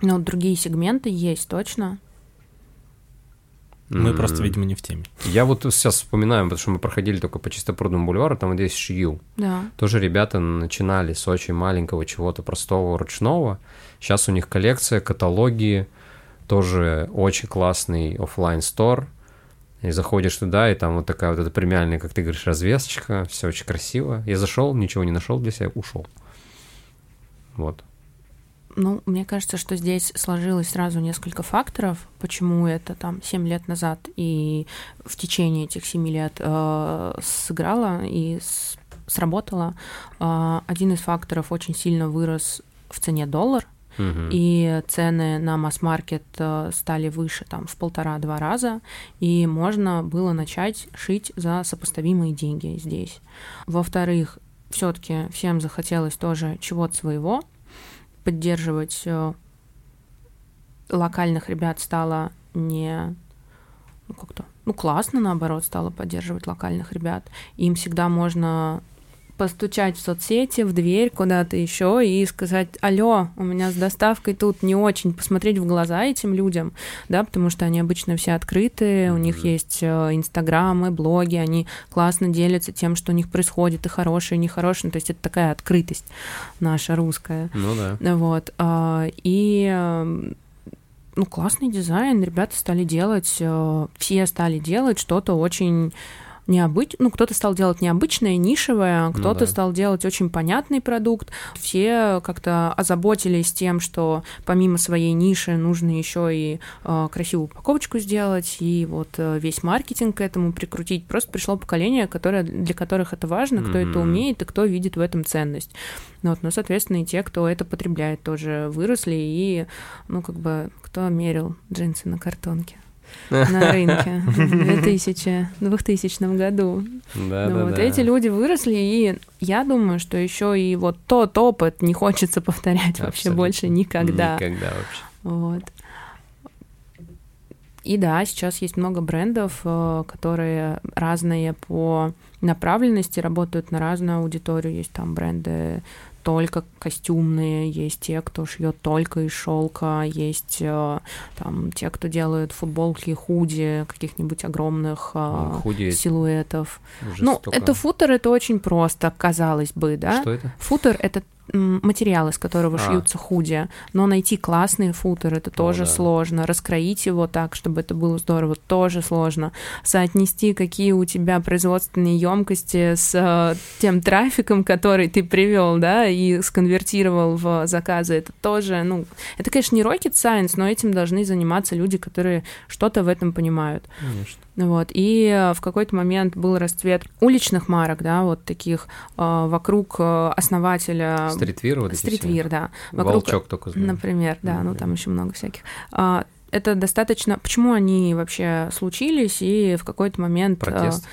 A: Но другие сегменты есть точно.
B: Мы
C: М,
B: просто, видимо, не в теме.
C: Я вот сейчас вспоминаю, потому что мы проходили только по Чистопрудному бульвару, там вот есть SHU.
A: Да.
C: Тоже ребята начинали с очень маленького чего-то простого ручного. Сейчас у них коллекция, каталоги, тоже очень классный оффлайн стор И заходишь туда, и там вот такая вот эта премиальная, как ты говоришь, развесочка, все очень красиво. Я зашел, ничего не нашел для себя, ушел. Вот.
A: Ну, мне кажется, что здесь сложилось сразу несколько факторов, почему это там 7 лет назад и в течение этих 7 лет э, сыграло и с- сработало. Э, один из факторов очень сильно вырос в цене доллар,
C: Мгм.
A: и цены на масс-маркет э, стали выше там в полтора-два раза, и можно было начать шить за сопоставимые деньги здесь. Во-вторых, все-таки всем захотелось тоже чего-то своего, поддерживать э, локальных ребят стало не ну, как-то ну классно наоборот стало поддерживать локальных ребят. Им всегда можно постучать в соцсети, в дверь куда-то еще и сказать, алло, у меня с доставкой тут не очень, посмотреть в глаза этим людям, да, потому что они обычно все открытые, у них есть э, инстаграмы, блоги, они классно делятся тем, что у них происходит, и хорошее, и нехорошее, ну, то есть это такая открытость наша русская.
C: Ну да.
A: Вот. а, И эм, ну, классный дизайн, ребята стали делать, э, все стали делать что-то очень необычное, ну, кто-то стал делать необычное, нишевое,
C: Ну
A: кто-то
C: да.
A: стал делать очень понятный продукт. Все как-то озаботились тем, что помимо своей ниши нужно еще и э, красивую упаковочку сделать, и вот э, весь маркетинг к этому прикрутить. Просто пришло поколение, которое, для которых это важно, кто это
C: Мгм.
A: умеет и кто видит в этом ценность. Ну Вот, ну, соответственно, и те, кто это потребляет, тоже выросли, и, ну, как бы, кто мерил джинсы на картонке на рынке в 2000, 2000 году.
C: Да,
A: Ну
C: да,
A: вот
C: да.
A: эти люди выросли, и я думаю, что еще и вот тот опыт не хочется повторять вообще больше никогда.
C: Никогда вообще.
A: Вот. И да, сейчас есть много брендов, э, которые разные по направленности, работают на разную аудиторию. Есть там бренды только костюмные, есть те, кто шьет только из шелка, есть э, там те, кто делают футболки, худи каких-нибудь огромных э,
C: Худи
A: силуэтов.
C: уже
A: Ну, это футер, это очень просто, казалось бы, да?
C: Что это?
A: Футер — это материал, из которого
C: А.
A: шьются худи, но найти классный футер — это тоже
C: да.
A: сложно, раскроить его так, чтобы это было здорово, тоже сложно, соотнести, какие у тебя производственные емкости с э, тем трафиком, который ты привел, да, и сконвертировал в заказы, это тоже, ну, это, конечно, не rocket science, но этим должны заниматься люди, которые что-то в этом понимают.
C: Конечно.
A: Вот. И э, в какой-то момент был расцвет уличных марок, да, вот таких э, вокруг э, основателя
C: Стритвир вот
A: стритвир, да. Вокруг,
C: Волчок только знаю.
A: например, да, ну
C: Мгм.
A: там еще много всяких. А, это достаточно... Почему они вообще случились, и в какой-то момент
C: Протест.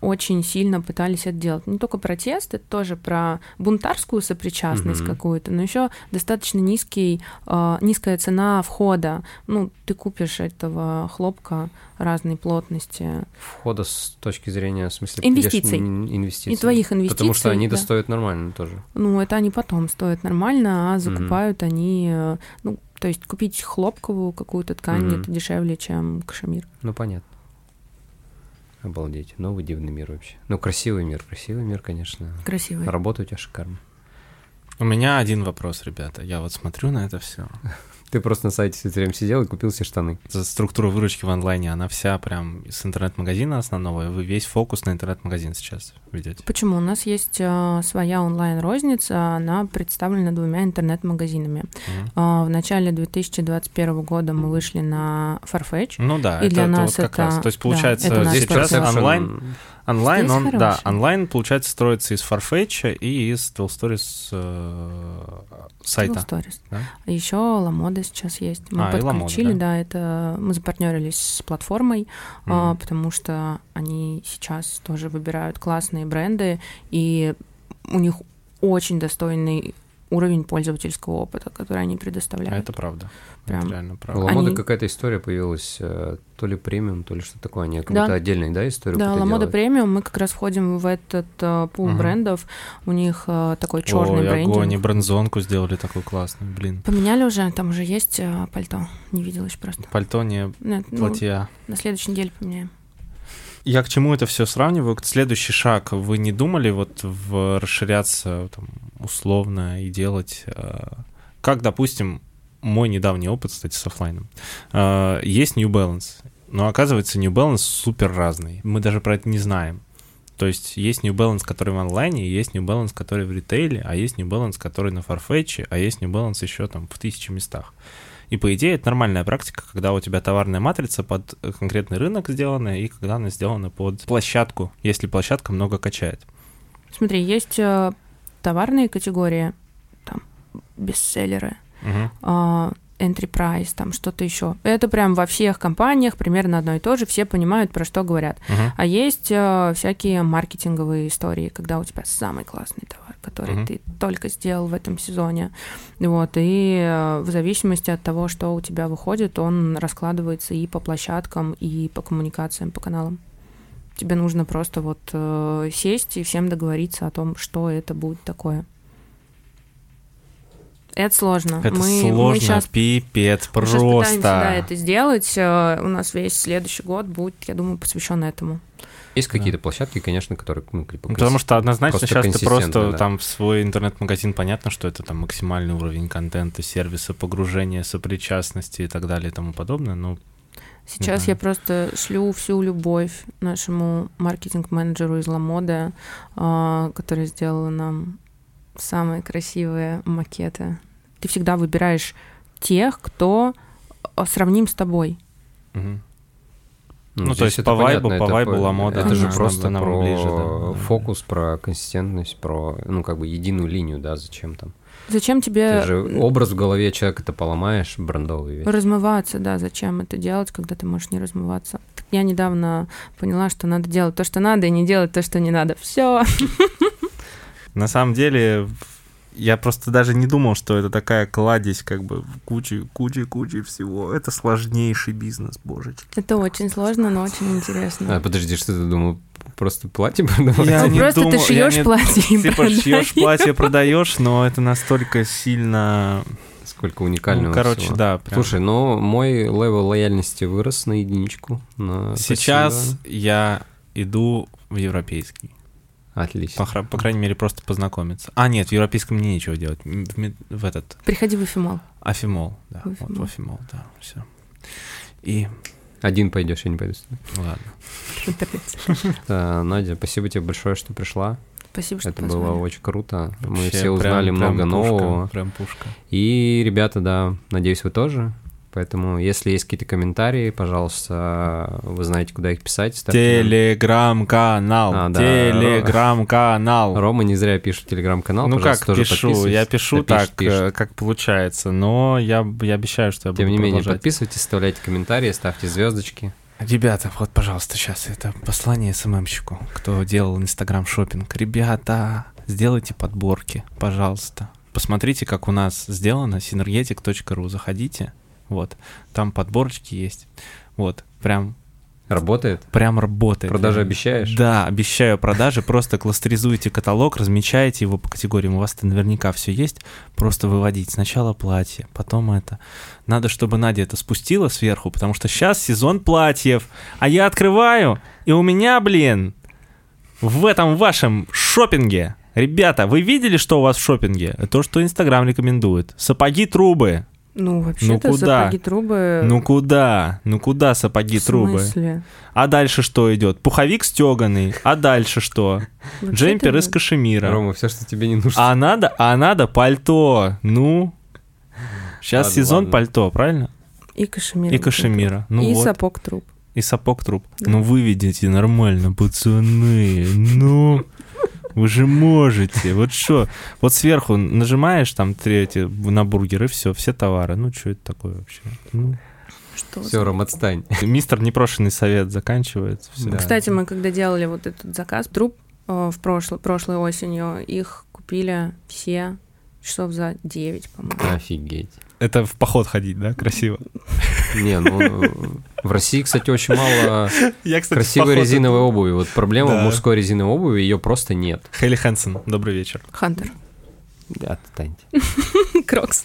A: Очень сильно пытались это делать. Не только протест, это тоже про бунтарскую сопричастность
C: Мгм.
A: какую-то, но еще достаточно низкий, э, низкая цена входа. Ну, ты купишь этого хлопка разной плотности.
C: Входа с точки зрения, в смысле,
A: Инвестиций.
C: инвестиций.
A: И твоих инвестиций.
C: Потому что они
A: да.
C: достоят нормально тоже.
A: Ну, это они потом стоят нормально, а закупают они... э, Ну, то есть купить хлопковую какую-то ткань
C: Мгм.
A: это дешевле, чем кашемир.
C: Ну, понятно. Обалдеть. Новый дивный мир вообще. Ну, красивый мир. Красивый мир, конечно.
A: Красивый.
C: Работа у тебя шикарно.
B: У меня один вопрос, ребята. Я вот смотрю на это все.
C: Ты просто на сайте все время сидел и купил себе штаны.
B: Структура выручки в онлайне, она вся прям с интернет-магазина основного, и вы весь фокус на интернет-магазин сейчас ведете.
A: Почему? У нас есть э, своя онлайн-розница, она представлена двумя интернет-магазинами.
B: Мгм.
A: А, в начале 2021 года мы вышли на Farfetch.
B: Ну да,
A: И
B: это,
A: для
B: это
A: нас
B: вот как
A: это-
B: раз. То есть
A: да,
B: получается
A: это наш
B: сейчас
A: процесс.
B: онлайн, онлайн,
A: Здесь
B: он, да,
A: хороший.
B: онлайн получается строится из Farfetch и из Twelve Stories э, сайта.
A: Stories.
B: да?
A: Еще Ламода сейчас есть. Мы
B: А, и Lamoda,
A: подключили,
B: да.
A: да. это мы запартнерились с платформой, а, потому что они сейчас тоже выбирают классные бренды, и у них очень достойный уровень пользовательского опыта, который они предоставляют.
B: это правда.
A: Прям.
B: Это реально
C: У
B: правда.
C: Ламода
A: Они-
C: какая-то история появилась, э, то ли премиум, то ли что такое. Они какую-то
A: Да.
C: отдельную, да, историю
A: Да, Ламода
C: делают?
A: премиум, мы как раз входим в этот э, пул
B: Мгм.
A: брендов. У них э, такой черный
B: Ой,
A: брендинг.
B: огонь, и бронзонку сделали такой классный, блин.
A: Поменяли уже, там уже есть э, пальто. Не видела еще просто.
B: Пальто не
A: Нет, ну,
B: платья.
A: на следующей неделе поменяем.
B: Я к чему это все сравниваю? Следующий шаг. Вы не думали вот в расширяться там, условно и делать... э, Как, допустим, мой недавний опыт, кстати, с оффлайном. Э, Есть New Balance, но оказывается New Balance супер разный. Мы даже про это не знаем. То есть есть New Balance, который в онлайне, есть New Balance, который в ритейле, а есть New Balance, который на Farfetch, а есть New Balance еще там в тысячи местах. И по идее это нормальная практика, когда у тебя товарная матрица под э, конкретный рынок сделана, и когда она сделана под площадку, если площадка много качает.
A: Смотри, есть э, товарные категории, там, бестселлеры, А, enterprise, там что-то еще. Это прям во всех компаниях примерно одно и то же, все понимают, про что говорят.
B: Мгм.
A: А есть э, всякие маркетинговые истории, когда у тебя самый классный товар, который
B: Мгм.
A: ты только сделал в этом сезоне. Вот, и э, в зависимости от того, что у тебя выходит, он раскладывается и по площадкам, и по коммуникациям, по каналам. Тебе нужно просто вот э, сесть и всем договориться о том, что это будет такое. Это сложно.
B: Это
A: мы, мы
B: сложно,
A: сейчас
B: пипец,
A: мы щас пытаемся,
B: просто.
A: да, это сделать. Э, У нас весь следующий год будет, я думаю, посвящен этому.
C: Есть какие-то площадки, конечно, которые, ну, типа,
B: Потому что однозначно
C: просто
B: сейчас ты просто
C: да.
B: там в свой интернет-магазин понятно, что это там максимальный уровень контента, сервиса, погружения, сопричастности и так далее и тому подобное. Ну,
A: Сейчас
B: Да.
A: я просто шлю всю любовь нашему маркетинг-менеджеру из Ламода, а, который сделала нам самые красивые макеты. Ты всегда выбираешь тех, кто а, сравним с тобой.
B: Мгм. Ну, то
C: здесь
B: есть
C: это
B: по вайбу-
C: понятно,
B: по
C: это
B: вайбу
C: по-
B: Ламода
C: Это же
A: Конечно.
C: просто
B: нам
C: про
B: ближе, да.
C: фокус, про консистентность, про, ну, как бы единую линию, да, зачем там.
A: Зачем тебе
C: Ты же образ в голове человека ты поломаешь, брендовый весь.
A: размываться, да, зачем это делать, когда ты можешь не размываться? Так я недавно поняла, что надо делать то, что надо, и не делать то, что не надо. Все.
B: На самом деле, я просто даже не думал, что это такая кладезь, как бы кучи, кучи, кучи всего. Это сложнейший бизнес, божечки.
A: Это очень сложно, но очень интересно.
C: А, подожди, что ты думал? Просто платье продавать?
B: Я
A: Ну,
B: не
A: просто
B: думал-
A: ты шьешь
B: не-
A: платье и
B: Типа
A: продаешь.
B: шьешь платье, продаешь, но это настолько сильно...
C: Сколько уникального
B: Ну, короче,
C: всего.
B: да, прям.
C: Слушай, ну, мой level лояльности вырос на единичку. на-
B: Сейчас
C: спасибо.
B: я иду в европейский.
C: Отлично.
B: По, по крайней мере, просто познакомиться. А, нет, в европейском мне нечего делать. В, в этот
A: Приходи в эфимол.
B: Афимол, да.
A: В
B: Вот,
A: Афимол.
B: в Афимол, да, все. И
C: Один пойдешь, я не пойду. с тобой.
B: ладно.
C: А, Надя, спасибо тебе большое, что пришла.
A: Спасибо, что
C: Это было
A: позвали.
C: очень круто. Мы
B: Вообще
C: все
B: прям-
C: узнали
B: прям
C: много
B: пушка,
C: нового.
B: Прям пушка.
C: И, ребята, да, надеюсь, вы тоже. Поэтому, если есть какие-то комментарии, пожалуйста, вы знаете, куда их писать. ставьте
B: Телеграм-канал.
C: А, да.
B: Телеграм-канал.
C: Рома не зря пишет телеграм-канал.
B: Ну как
C: тоже
B: пишу, я пишу
C: Да, пишет,
B: так,
C: пишет.
B: э, как получается, но я, я обещаю, что я буду
C: Тем не менее,
B: продолжать.
C: подписывайтесь, оставляйте комментарии, ставьте звездочки.
B: Ребята, вот, пожалуйста, сейчас это послание СММщику, кто делал Инстаграм шопинг. Ребята, сделайте подборки, пожалуйста. Посмотрите, как у нас сделано, synergetic.ru, заходите, вот, там подборочки есть, вот, прям,
C: Работает?
B: прям работает.
C: Продажи обещаешь?
B: Да, обещаю продажи, просто кластеризуйте каталог, размечаете его по категориям, у вас-то наверняка все есть, просто выводить сначала платье, потом это. Надо, чтобы Надя это спустила сверху, потому что сейчас сезон платьев, а я открываю, и у меня, блин, в этом вашем шопинге, ребята, вы видели, что у вас в шопинге? То, что Инстаграм рекомендует. Сапоги-трубы.
A: Ну, вообще-то
B: куда?
A: сапоги трубы...
B: Ну куда? Ну куда сапоги-трубы?
A: В смысле?
B: А дальше что идет? Пуховик стеганый. А дальше что? Джемпер из кашемира.
C: Рома, все, что тебе не нужно.
B: А надо, а надо пальто. Ну. Сейчас
C: Ладно,
B: сезон
C: ладно.
B: пальто, правильно?
A: И кашемир.
B: И кашемира. Ну
A: и
B: вот.
A: сапог труп.
B: И сапог труп.
A: Да.
B: Ну выведите нормально, пацаны. Ну. Вы же можете. Вот что? Вот сверху нажимаешь там третье на бургер и все, все товары. Ну, что это такое вообще? Ну,
A: Что
C: Все, Ром, отстань.
B: мистер непрошенный совет заканчивается. Всё.
C: Да.
A: Кстати, мы когда делали вот этот заказ труп э, в прошлой, прошлой осенью, их купили все часов за 9, по-моему.
C: Офигеть.
B: Это в поход ходить, да? Красиво.
C: Не, ну, в России, кстати, очень мало
B: Я, кстати,
C: красивой резиновой обуви. Вот проблема
B: Да.
C: в мужской резиновой обуви, ее просто нет.
B: Хейли Хэнсон, добрый вечер.
A: Хантер.
C: Отстаньте.
A: Крокс.